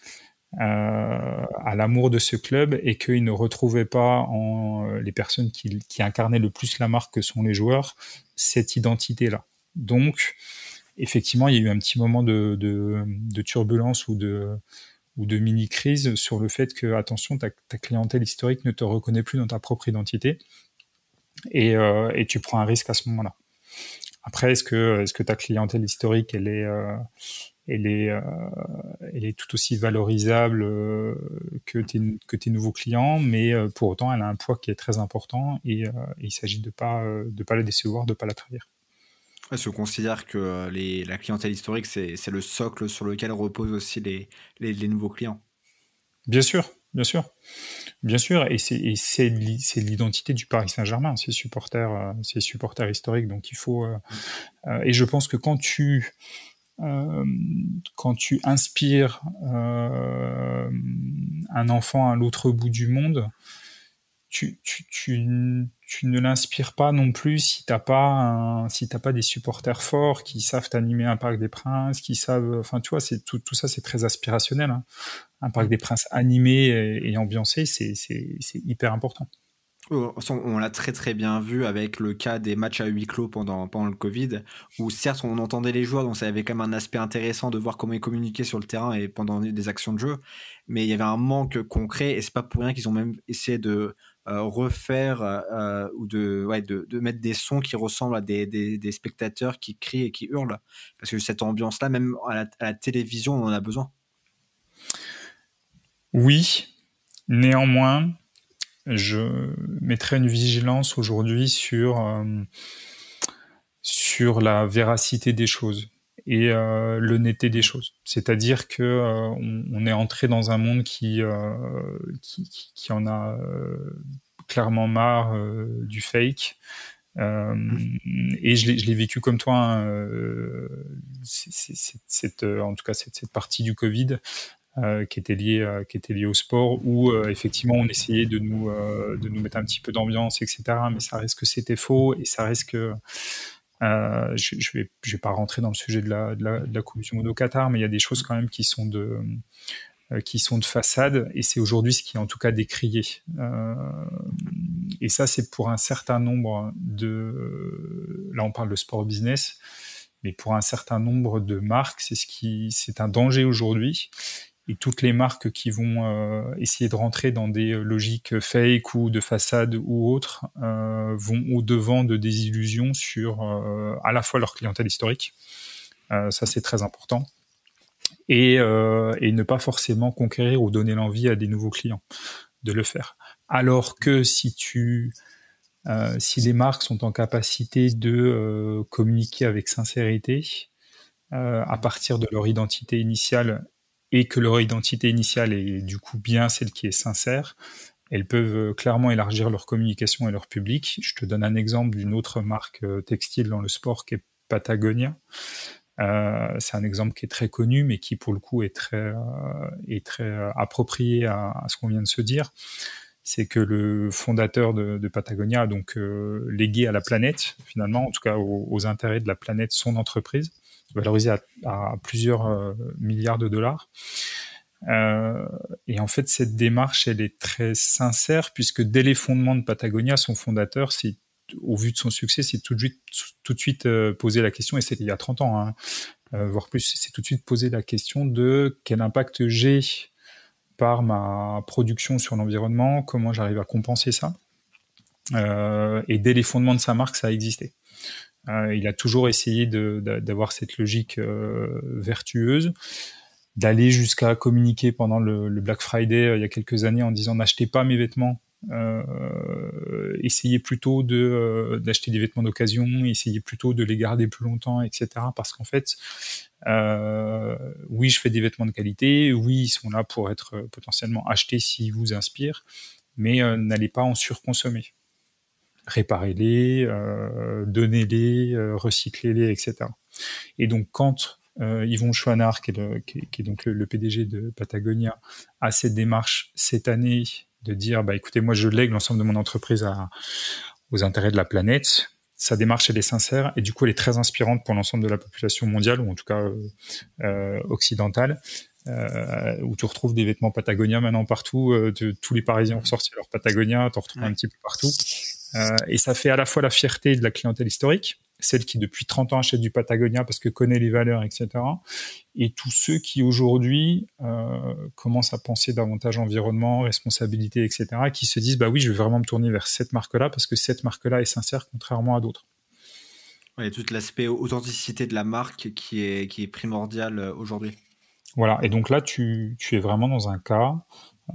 à l'amour de ce club et qu'il ne retrouvait pas en les personnes qui, qui incarnaient le plus la marque que sont les joueurs cette identité-là. Donc, effectivement, il y a eu un petit moment de, de, turbulence ou de, ou de mini-crise sur le fait que, attention, ta, clientèle historique ne te reconnaît plus dans ta propre identité et, euh, et tu prends un risque à ce moment-là. Après, est-ce que, est-ce que ta clientèle historique, elle est, euh, elle est, euh, elle est tout aussi valorisable que tes, que tes nouveaux clients, mais pour autant, elle a un poids qui est très important et, et il s'agit de pas, de pas la décevoir, de pas la trahir. Est-ce qu'on considère que euh, les, la clientèle historique, c'est le socle sur lequel reposent aussi les, les, nouveaux clients Bien sûr, bien sûr. Bien sûr, et c'est l'identité du Paris Saint-Germain, ses supporters, ses supporters historiques. Donc il faut. et je pense que quand tu quand tu inspires un enfant à l'autre bout du monde, tu, ne l'inspires pas non plus si t'as pas pas des supporters forts qui savent t'animer un parc des princes, qui savent, enfin tu vois, tout, ça c'est très aspirationnel. Hein. Un parc des princes animé et, ambiancé, c'est hyper important. Oh, on l'a très très bien vu avec le cas des matchs à huis clos pendant, le Covid, où certes on entendait les joueurs, donc ça avait quand même un aspect intéressant de voir comment ils communiquaient sur le terrain et pendant des actions de jeu, mais il y avait un manque concret et c'est pas pour rien qu'ils ont même essayé de euh, refaire euh, ou de, ouais, de, mettre des sons qui ressemblent à des, spectateurs qui crient et qui hurlent. Parce que cette ambiance-là, même à la, télévision, on en a besoin. Oui, néanmoins, je mettrai une vigilance aujourd'hui sur, sur la véracité des choses et euh, l'honnêteté des choses. C'est-à-dire que euh, on, est entré dans un monde qui, euh, qui, qui, en a euh, clairement marre du fake. et je l'ai vécu comme toi, hein, cette, en tout cas cette, cette partie du Covid qui était liée qui était liée au sport où effectivement on essayait de nous de nous mettre un petit peu d'ambiance etc mais ça reste que c'était faux et ça reste que euh, je, je vais, je vais pas rentrer dans le sujet de la, de la, de au Qatar, mais il y a des choses quand même qui sont de, euh, qui sont de façade, et c'est aujourd'hui ce qui est en tout cas décrié. Euh, et ça, c'est pour un certain nombre de, là on parle de sport business, mais pour un certain nombre de marques, c'est ce c'est un danger aujourd'hui et toutes les marques qui vont euh, essayer de rentrer dans des logiques fake ou de façade ou autres euh, vont au devant de des illusions sur euh, à la fois leur clientèle historique, ça c'est très important, et, et ne pas forcément conquérir ou donner l'envie à des nouveaux clients de le faire. Alors que si tu si les marques sont en capacité de communiquer avec sincérité, à partir de leur identité initiale et que leur identité initiale est du coup bien celle qui est sincère, elles peuvent euh, clairement élargir leur communication et leur public. Je te donne un exemple d'une autre marque euh, textile dans le sport qui est Patagonia. Euh, c'est un exemple qui est très connu, mais qui pour le coup est très, est approprié à, ce qu'on vient de se dire. C'est que le fondateur de, Patagonia a donc légué à la planète, finalement, en tout cas aux intérêts de la planète, son entreprise valorisé à, à plusieurs euh, milliards de dollars. Euh, et en fait, cette démarche, elle est très sincère puisque dès les fondements de Patagonia, son fondateur, au vu de son succès, c'est tout de suite, tout de suite euh, posé la question, et c'était il y a 30 ans, hein, euh, voire plus, c'est tout de suite posé la question de quel impact j'ai par ma production sur l'environnement, comment j'arrive à compenser ça. Et dès les fondements de sa marque, ça a existé. Euh, il a toujours essayé d'avoir cette logique euh, vertueuse, d'aller jusqu'à communiquer pendant le, Black Friday euh, il y a quelques années en disant n'achetez pas mes vêtements, essayez plutôt d'acheter des vêtements d'occasion, essayez plutôt de les garder plus longtemps, etc. Parce qu'en fait, oui, je fais des vêtements de qualité, oui, ils sont là pour être potentiellement achetés s'ils vous inspirent, mais n'allez pas en surconsommer réparez-les, euh, donnez-les, euh, recyclez-les, etc. Et donc quand euh, Yvon Chouinard, qui est, le, qui, est, qui est donc le, le, PDG de Patagonia, a cette démarche cette année de dire, bah écoutez, moi je lègue l'ensemble de mon entreprise à, aux intérêts de la planète. Sa démarche, elle est sincère et du coup, elle est très inspirante pour l'ensemble de la population mondiale ou en tout cas euh, euh occidentale. Euh, où tu retrouves des vêtements Patagonia maintenant partout. Euh, de, tous les Parisiens ont sorti leur Patagonia, tu en retrouves ouais. un petit peu partout. Euh, et ça fait à la fois la fierté de la clientèle historique, celle qui depuis 30 ans achète du Patagonia parce que connaît les valeurs, etc. Et tous ceux qui aujourd'hui euh, commencent à penser davantage environnement, responsabilité, etc. Qui se disent bah oui, je vais vraiment me tourner vers cette marque-là parce que cette marque-là est sincère contrairement à d'autres. Ouais, tout l'aspect authenticité de la marque qui est, qui est primordial euh, aujourd'hui. Voilà, et donc là, tu, tu es vraiment dans un cas,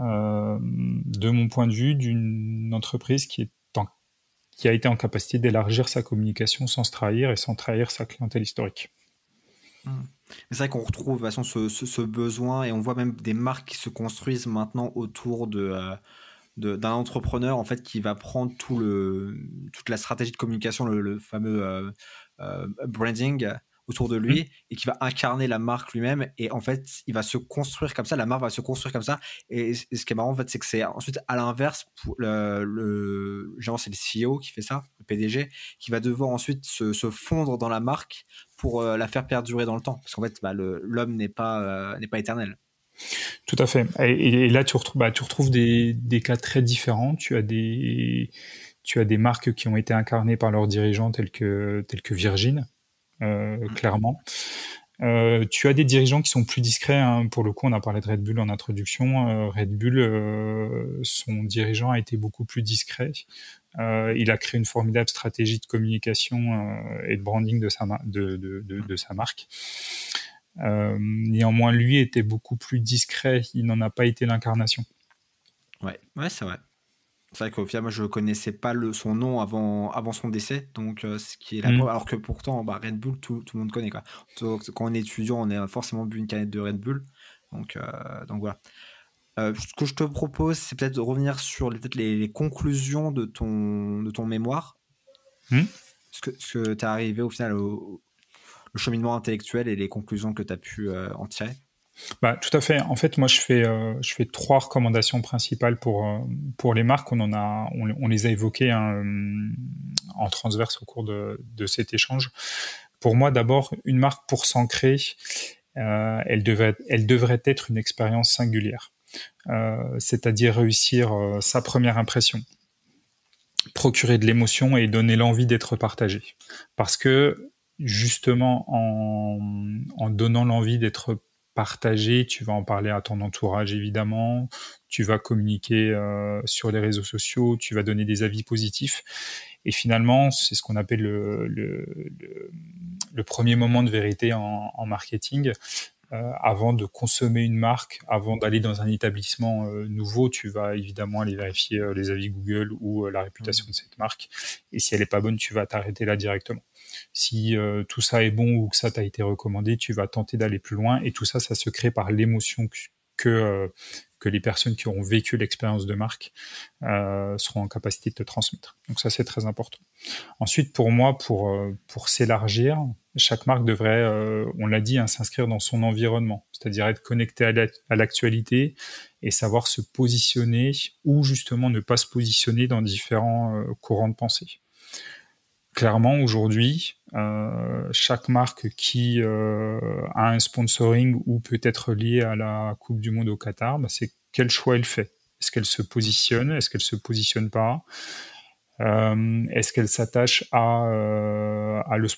euh, de mon point de vue, d'une entreprise qui est qui a été en capacité d'élargir sa communication sans se trahir et sans trahir sa clientèle historique. Mmh. C'est vrai qu'on retrouve de façon ce, ce, besoin et on voit même des marques qui se construisent maintenant autour de, euh, d'un entrepreneur en fait qui va prendre tout le, toute la stratégie de communication, le, fameux branding autour de lui et qui va incarner la marque lui-même. Et en fait il va se construire comme ça la marque va se construire comme ça. Et, ce qui est marrant en fait c'est que c'est ensuite à l'inverse le, le c'est le CEO qui fait ça le PDG qui va devoir ensuite se, fondre dans la marque pour euh, la faire perdurer dans le temps. Parce qu'en fait bah, l'homme n'est pas euh, pas éternel. Tout à fait. Et, là tu retrouves bah, tu retrouves des, des cas très différents. Tu as des tu as des marques qui ont été incarnées par leurs dirigeants tels que tels que Virgin. Clairement. Euh, tu as des dirigeants qui sont plus discrets. Hein. Pour le coup, on a parlé de Red Bull en introduction. Euh, Red Bull, son dirigeant a été beaucoup plus discret. il a créé une formidable stratégie de communication et de branding de sa, de, de, de, de sa marque. néanmoins, lui était beaucoup plus discret. Il n'en a pas été l'incarnation. Ouais, ouais, c'est vrai. C'est vrai qu'au final, moi, je ne connaissais pas le, son nom avant, avant son décès, donc euh, ce qui est la mmh. Alors que pourtant, bah, Red Bull, tout, tout, le monde connaît. Quoi. quand on est étudiant, on a forcément bu une canette de Red Bull. Donc, euh, donc voilà. Euh, ce que je te propose, c'est peut-être de revenir sur les, les, les, conclusions de ton, de ton mémoire. Mmh. Ce que, ce tu es arrivé au final au, le cheminement intellectuel et les conclusions que tu as pu en tirer. Bah, tout à fait. En fait, moi, je fais, euh, je fais trois recommandations principales pour, euh, pour les marques. On, en a, on, les a évoquées hein, euh, en transverse au cours de, de, cet échange. Pour moi, d'abord, une marque pour s'ancrer, elle, elle devrait être une expérience singulière. C'est-à-dire réussir sa première impression, procurer de l'émotion et donner l'envie d'être partagé. Parce que justement, en, en donnant l'envie d'être partager, tu vas en parler à ton entourage évidemment, tu vas communiquer euh, sur les réseaux sociaux, tu vas donner des avis positifs. Et finalement, c'est ce qu'on appelle le, le, premier moment de vérité en, marketing. Euh, avant de consommer une marque, avant d'aller dans un établissement euh, nouveau, tu vas évidemment aller vérifier les avis Google ou la réputation mmh. de cette marque. Et si elle n'est pas bonne, tu vas t'arrêter là directement. Si euh, tout ça est bon ou que ça t'a été recommandé, tu vas tenter d'aller plus loin. Et tout ça, ça se crée par l'émotion que, euh, que, les personnes qui auront vécu l'expérience de marque euh, seront en capacité de te transmettre. Donc ça, c'est très important. Ensuite, pour moi, pour, pour s'élargir, chaque marque devrait, on l'a dit, hein, s'inscrire dans son environnement, c'est-à-dire être connecté à l'actualité et savoir se positionner ou justement ne pas se positionner dans différents courants de pensée clairement aujourd'hui, euh, chaque marque qui euh, a un sponsoring ou peut être liée à la Coupe du Monde au Qatar, bah, c'est quel choix elle fait. Est-ce qu'elle se positionne? Est-ce qu'elle se positionne pas? Euh, Est-ce qu'elle s'attache à, à le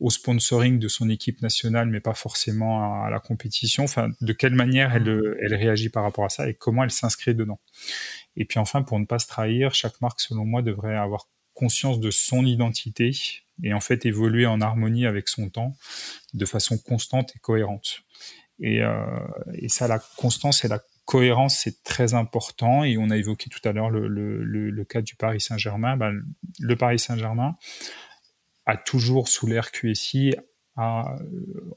au sponsoring de son équipe nationale, mais pas forcément à, la compétition? Enfin, de quelle manière elle, elle réagit par rapport à ça et comment elle s'inscrit dedans? Et puis enfin, pour ne pas se trahir, chaque marque, selon moi, devrait avoir conscience de son identité et en fait évoluer en harmonie avec son temps de façon constante et cohérente. Et, euh, et ça, la constance et la cohérence, c'est très important. Et on a évoqué tout à l'heure le, cas du Paris Saint-Germain. Ben, le Paris Saint-Germain a toujours, sous l'ère QSI, a,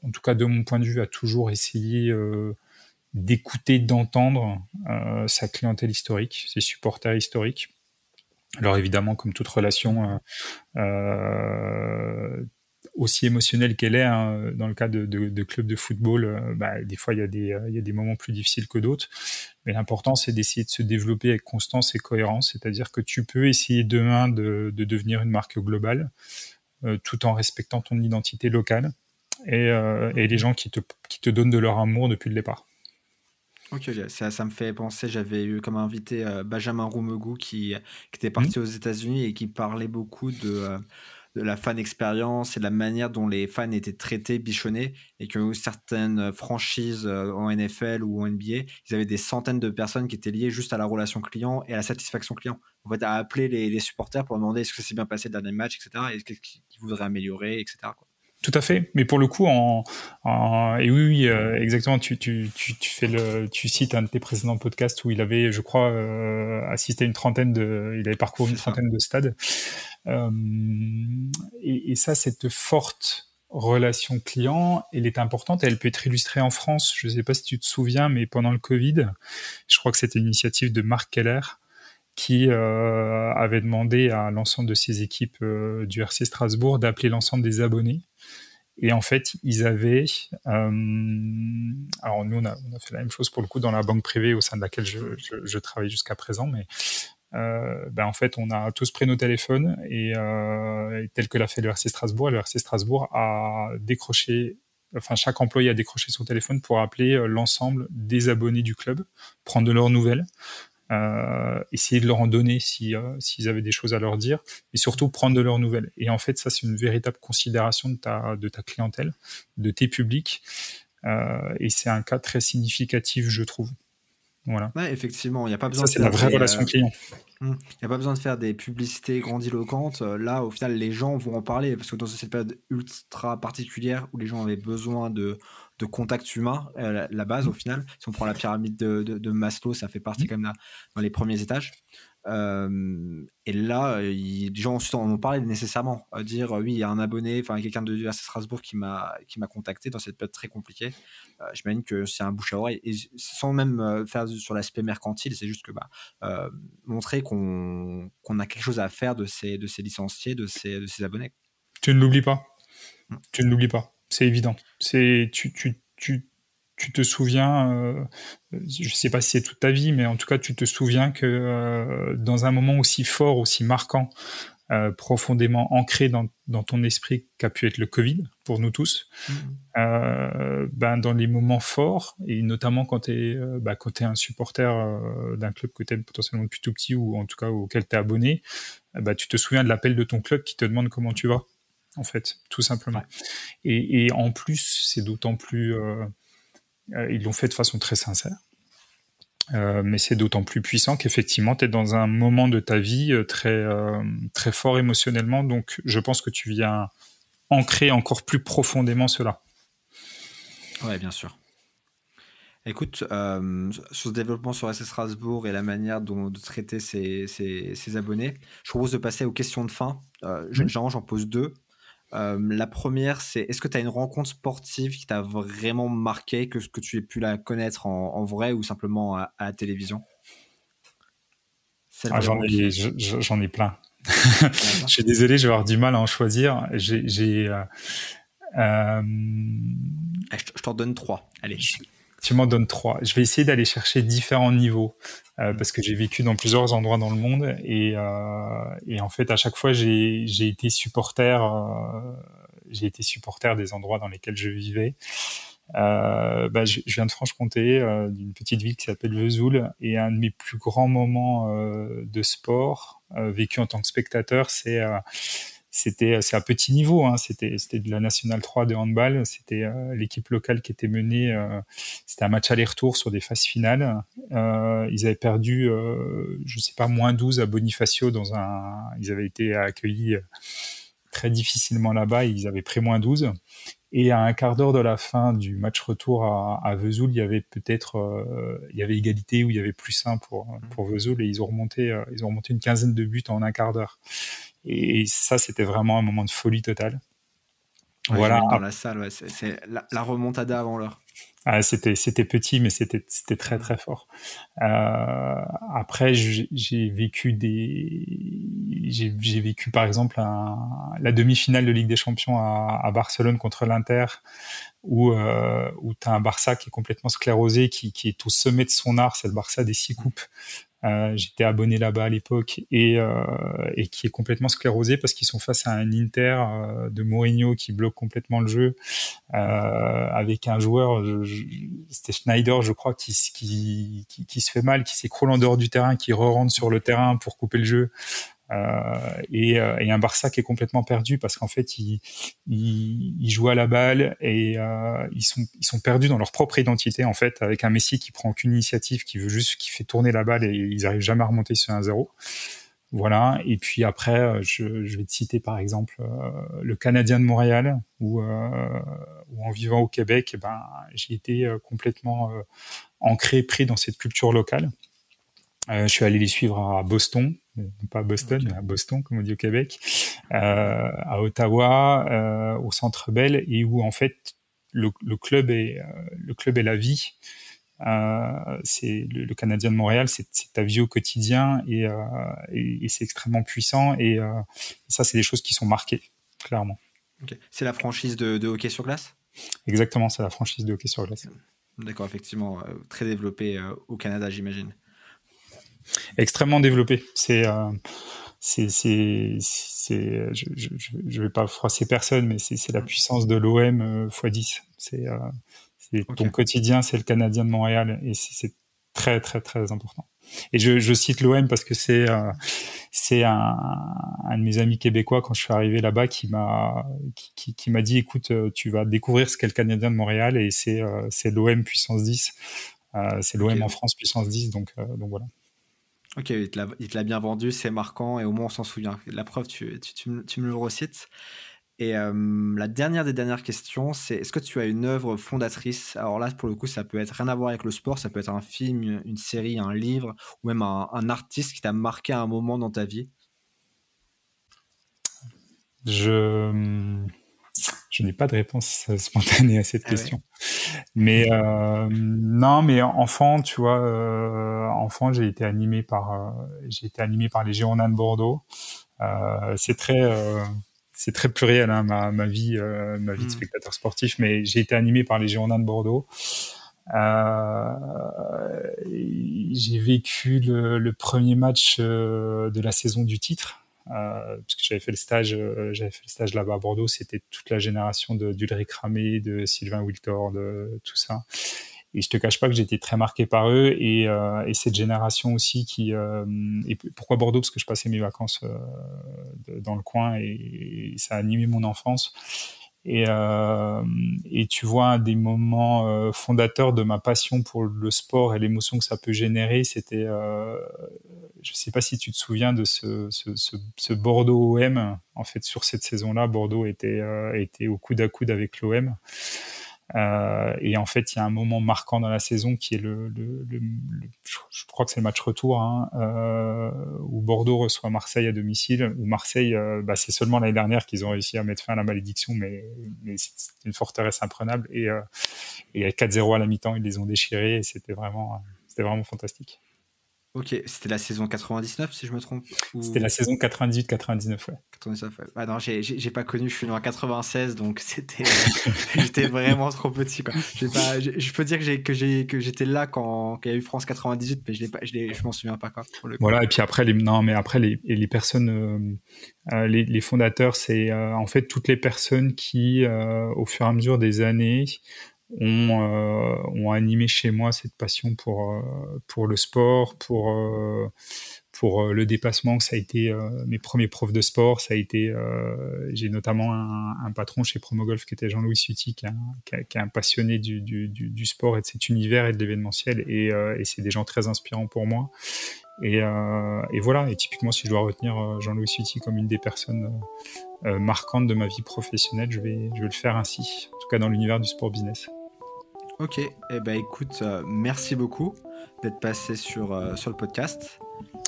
en tout cas de mon point de vue, a toujours essayé euh, d'écouter, d'entendre euh, sa clientèle historique, ses supporters historiques alors évidemment, comme toute relation euh, euh, aussi émotionnelle qu'elle est, hein, dans le cas de, clubs de football, euh, bah, des fois il y, a des, moments plus difficiles que d'autres. Mais l'important, c'est d'essayer de se développer avec constance et cohérence, c'est-à-dire que tu peux essayer demain de, de devenir une marque globale, tout en respectant ton identité locale et, les gens qui te donnent de leur amour depuis le départ. Ok, ça, ça me fait penser, j'avais eu comme invité euh, Benjamin Roumegou qui, qui était parti mmh. aux États-Unis et qui parlait beaucoup de, euh, de la fan expérience et de la manière dont les fans étaient traités, bichonnés, et que certaines franchises euh, en NFL ou en NBA, ils avaient des centaines de personnes qui étaient liées juste à la relation client et à la satisfaction client. En fait, à appeler les, les supporters pour demander est-ce que ça s'est bien passé le dernier match, etc., et qu'est-ce qu'ils voudraient améliorer, etc. Quoi. Tout à fait, mais pour le coup, en, en et oui, oui euh, exactement. Tu, tu, tu, tu, fais le, tu cites un de tes précédents podcasts où il avait, je crois, euh, assisté à une trentaine de, il avait parcouru une trentaine de stades. Euh, et, et, ça, cette forte relation client, elle est importante. Elle peut être illustrée en France. Je ne sais pas si tu te souviens, mais pendant le Covid, je crois que c'était une initiative de Marc Keller qui avait demandé à l'ensemble de ses équipes du RC Strasbourg d'appeler l'ensemble des abonnés et en fait, ils avaient. Euh, alors, nous, on a, on a, fait la même chose pour le coup dans la banque privée au sein de laquelle je, je, travaille jusqu'à présent. Mais euh, ben, en fait, on a tous pris nos téléphones et, euh, tel que l'a fait le RC Strasbourg, le RC Strasbourg a décroché. Enfin, chaque employé a décroché son téléphone pour appeler euh, l'ensemble des abonnés du club, prendre de leurs nouvelles, euh, essayer de leur en donner si, euh, s'ils avaient des choses à leur dire, et surtout prendre de leurs nouvelles. Et en fait, ça, c'est une véritable considération de ta, de ta clientèle, de tes publics, euh, et c'est un cas très significatif, je trouve. Voilà. Ouais, effectivement, il n'y a pas besoin. Ça, c'est la vraie relation client. Hmm. Il n'y a pas besoin de faire des publicités grandiloquentes. Là, au final, les gens vont en parler parce que dans cette période ultra particulière où les gens avaient besoin de, de contact humain, euh, la, base au final. Si on prend la pyramide de, de, Maslow, ça fait partie mmh. quand même dans les premiers étages. Euh, et là, les gens en ont parlé nécessairement. À dire oui, il y a un abonné, enfin quelqu'un de à Strasbourg qui m'a qui m'a contacté dans cette période très compliquée. Euh, J'imagine que c'est un bouche à oreille et sans même faire sur l'aspect mercantile, c'est juste que bah, montrer qu'on qu'on a quelque chose à faire de ces de ces licenciés, de ces de ces abonnés. Tu ne l'oublies pas. Mmh. Tu ne l'oublies pas c'est évident. C'est tu, tu, tu, tu te souviens, euh, je sais pas si c'est toute ta vie, mais en tout cas tu te souviens que euh, dans un moment aussi fort, aussi marquant, euh, profondément ancré dans, dans ton esprit qu'a pu être le Covid pour nous tous, mmh. ben dans les moments forts et notamment quand tu es, bah, es un supporter d'un club que tu aimes potentiellement depuis tout petit ou en tout cas auquel tu es abonné, bah, tu te souviens de l'appel de ton club qui te demande comment tu vas en fait, tout simplement. Et, en plus, c'est d'autant plus... Euh, euh, ils l'ont fait de façon très sincère. Euh, mais c'est d'autant plus puissant qu'effectivement, tu es dans un moment de ta vie très, très fort émotionnellement. Donc, je pense que tu viens ancrer encore plus profondément cela. Ouais, bien sûr. Écoute, sur ce développement sur SS Strasbourg et la manière dont de traiter ses, abonnés, je propose de passer aux questions de fin. Mmh. J'en pose deux. Euh, la première, c'est est-ce que tu as une rencontre sportive qui t'a vraiment marqué, que, que tu aies pu la connaître en, vrai ou simplement à, la télévision? Ah, J'en ai, j'en ai plein. je suis désolé, je vais avoir du mal à en choisir. J'ai. Euh, euh, je t'en donne trois. Allez. Tu m'en donnes trois. Je vais essayer d'aller chercher différents niveaux euh, mm. parce que j'ai vécu dans plusieurs endroits dans le monde et, euh, et en fait à chaque fois j'ai été supporter, euh, j'ai été supporter des endroits dans lesquels je vivais. Bah, je, je, viens de Franche-Comté, d'une petite ville qui s'appelle Vesoul, et un de mes plus grands moments de sport vécu en tant que spectateur, c'est c'était c'est à petit niveau hein, c'était c'était de la nationale 3 de handball. C'était euh, l'équipe locale qui était menée euh, c'était un match aller-retour sur des phases finales. Euh, ils avaient perdu je sais pas moins 12 à Bonifacio dans un ils avaient été accueillis très difficilement là-bas. Ils avaient pris moins 12 et à un quart d'heure de la fin du match retour à, à Vesoul, il y avait peut-être il y avait égalité ou il y avait plus 1 pour pour Vesoul et ils ont remonté ils ont remonté une quinzaine de buts en un quart d'heure. Et, ça, c'était vraiment un moment de folie totale. voilà. Dans la salle, c'est la, la, remontada avant l'heure. Ah, c'était c'était petit, mais c'était c'était très très fort. Euh, après, j'ai vécu des j'ai vécu par exemple un, la demi-finale de Ligue des Champions à, à Barcelone contre l'Inter, où euh, où t'as un Barça qui est complètement sclérosé, qui qui est au sommet de son art, c'est le Barça des six coupes. Euh, j'étais abonné là-bas à l'époque et, euh, et qui est complètement sclérosé parce qu'ils sont face à un Inter euh, de Mourinho qui bloque complètement le jeu avec un joueur, c'était Schneider, je crois, qui, qui, qui, se fait mal, qui s'écroule en dehors du terrain, qui re-rentre sur le terrain pour couper le jeu. Euh, et, euh, et, un Barça qui est complètement perdu parce qu'en fait ils, jouent à la balle et euh, ils sont perdus dans leur propre identité en fait avec un Messi qui prend aucune initiative qui veut juste qui fait tourner la balle et ils arrivent jamais à remonter sur un zéro. Voilà. Et puis après je, vais te citer par exemple le Canadien de Montréal où, où en vivant au Québec eh ben j'ai été complètement ancré pris dans cette culture locale. Je suis allé les suivre à Boston pas à Boston, mais à Boston, comme on dit au Québec, euh, à Ottawa, euh, au Centre Bell, et où en fait le, le club est euh, le club est la vie. c'est le, Canadien de Montréal, c'est ta vie au quotidien et, et, c'est extrêmement puissant. Et, ça, c'est des choses qui sont marquées, clairement. C'est la franchise de, de, hockey sur glace? Exactement, c'est la franchise de hockey sur glace. D'accord, effectivement, très développée au Canada, j'imagine. Extrêmement développé. C'est c'est, c'est, c'est, je, je, je, vais pas froisser personne, mais c'est, c'est la puissance de l'OM x 10. C'est, euh, c'est ton quotidien, c'est le Canadien de Montréal, et c'est, très, très, très important. Et je, je cite l'OM parce que c'est, euh, c'est un, un, de mes amis québécois quand je suis arrivé là-bas qui m'a, qui, qui, m'a dit, écoute, euh, tu vas découvrir ce qu'est le Canadien de Montréal, et c'est, euh, c'est l'OM puissance 10. c'est l'OM en France puissance 10, donc, donc voilà. Ok, il te l'a bien vendu, c'est marquant et au moins on s'en souvient. La preuve, tu, me le recites. Et la dernière des dernières questions, c'est est-ce que tu as une œuvre fondatrice? Alors là, pour le coup, ça peut être rien à voir avec le sport, ça peut être un film, une série, un livre, ou même un artiste qui t'a marqué à un moment dans ta vie? Je je n'ai pas de réponse spontanée à cette ah question. Mais euh, non, mais enfant, tu vois, euh, enfant, j'ai été animé par, euh, j'ai été animé par les Girondins de Bordeaux. C'est très, c'est très pluriel, hein, ma, ma vie, ma vie de hmm. spectateur sportif. Mais j'ai été animé par les Girondins de Bordeaux. j'ai vécu le, le, premier match de la saison du titre euh, parce que j'avais fait le stage, euh, j'avais fait le stage là-bas à Bordeaux. C'était toute la génération de d'Ulrich Ramé, de Sylvain Wiltor, de tout ça. Et je te cache pas que j'étais très marqué par eux et, euh, et cette génération aussi qui. Euh, et pourquoi Bordeaux? Parce que je passais mes vacances euh, dans le coin et, et, ça a animé mon enfance. Et, euh, et tu vois des moments euh, fondateurs de ma passion pour le sport et l'émotion que ça peut générer. C'était, euh, je sais pas si tu te souviens de ce, ce, ce, ce Bordeaux OM. En fait, sur cette saison-là, Bordeaux était, euh, était au coude à coude avec l'OM. Euh, et en fait, il y a un moment marquant dans la saison qui est le, le, le, je crois que c'est le match retour, hein, euh, où Bordeaux reçoit Marseille à domicile. Où Marseille, euh, bah, c'est seulement l'année dernière qu'ils ont réussi à mettre fin à la malédiction, mais, mais c'est une forteresse imprenable. Et, euh, et 4-0 à la mi-temps, ils les ont déchirés et c'était vraiment, c'était vraiment fantastique. Ok, c'était la saison 99 si je me trompe C'était la saison 98-99, ouais. 99, ouais. Ah non, j'ai pas connu, je suis né en 96, donc c'était. j'étais vraiment trop petit, quoi. Pas, je peux dire que j'étais là quand, il y a eu France 98, mais je, pas, je, je m'en souviens pas, quoi. voilà, et puis après, les, non, mais après, les, les personnes, euh, euh, les, les, fondateurs, c'est euh, en fait toutes les personnes qui, au fur et à mesure des années, ont, euh, ont animé chez moi cette passion pour, euh, pour le sport, pour, euh, pour le dépassement. Ça a été mes premiers profs de sport. Ça a été, j'ai notamment un, patron chez Promogolf qui était Jean-Louis Suti, qui, est un passionné du, du, du, sport et de cet univers et de l'événementiel. Et, et c'est des gens très inspirants pour moi. Et, voilà, et typiquement, si je dois retenir Jean-Louis Suti comme une des personnes marquantes de ma vie professionnelle, je vais, je vais le faire ainsi, en tout cas dans l'univers du sport business. Ok, et eh ben écoute, euh, merci beaucoup d'être passé sur, euh, sur le podcast.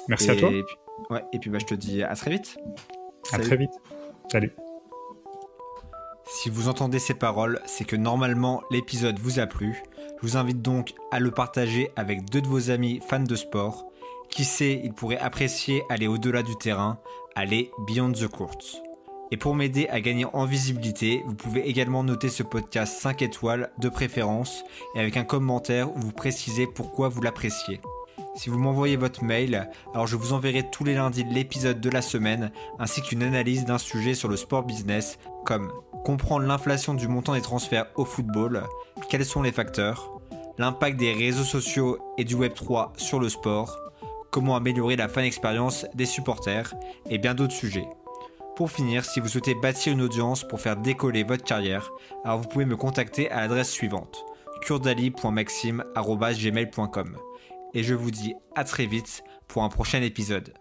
Merci à toi. Et puis, ouais, et puis bah, je te dis à très vite. À très vite. Salut. Si vous entendez ces paroles, c'est que normalement l'épisode vous a plu. Je vous invite donc à le partager avec deux de vos amis fans de sport. Qui sait, ils pourraient apprécier aller au-delà du terrain, aller beyond the court. Et pour m'aider à gagner en visibilité, vous pouvez également noter ce podcast 5 étoiles de préférence et avec un commentaire où vous précisez pourquoi vous l'appréciez. Si vous m'envoyez votre mail, alors je vous enverrai tous les lundis l'épisode de la semaine ainsi qu'une analyse d'un sujet sur le sport business comme comprendre l'inflation du montant des transferts au football, quels sont les facteurs, l'impact des réseaux sociaux et du Web3 sur le sport, comment améliorer la fan expérience des supporters et bien d'autres sujets. Pour finir, si vous souhaitez bâtir une audience pour faire décoller votre carrière, alors vous pouvez me contacter à l'adresse suivante kurdali.maxime.gmail.com Et je vous dis à très vite pour un prochain épisode.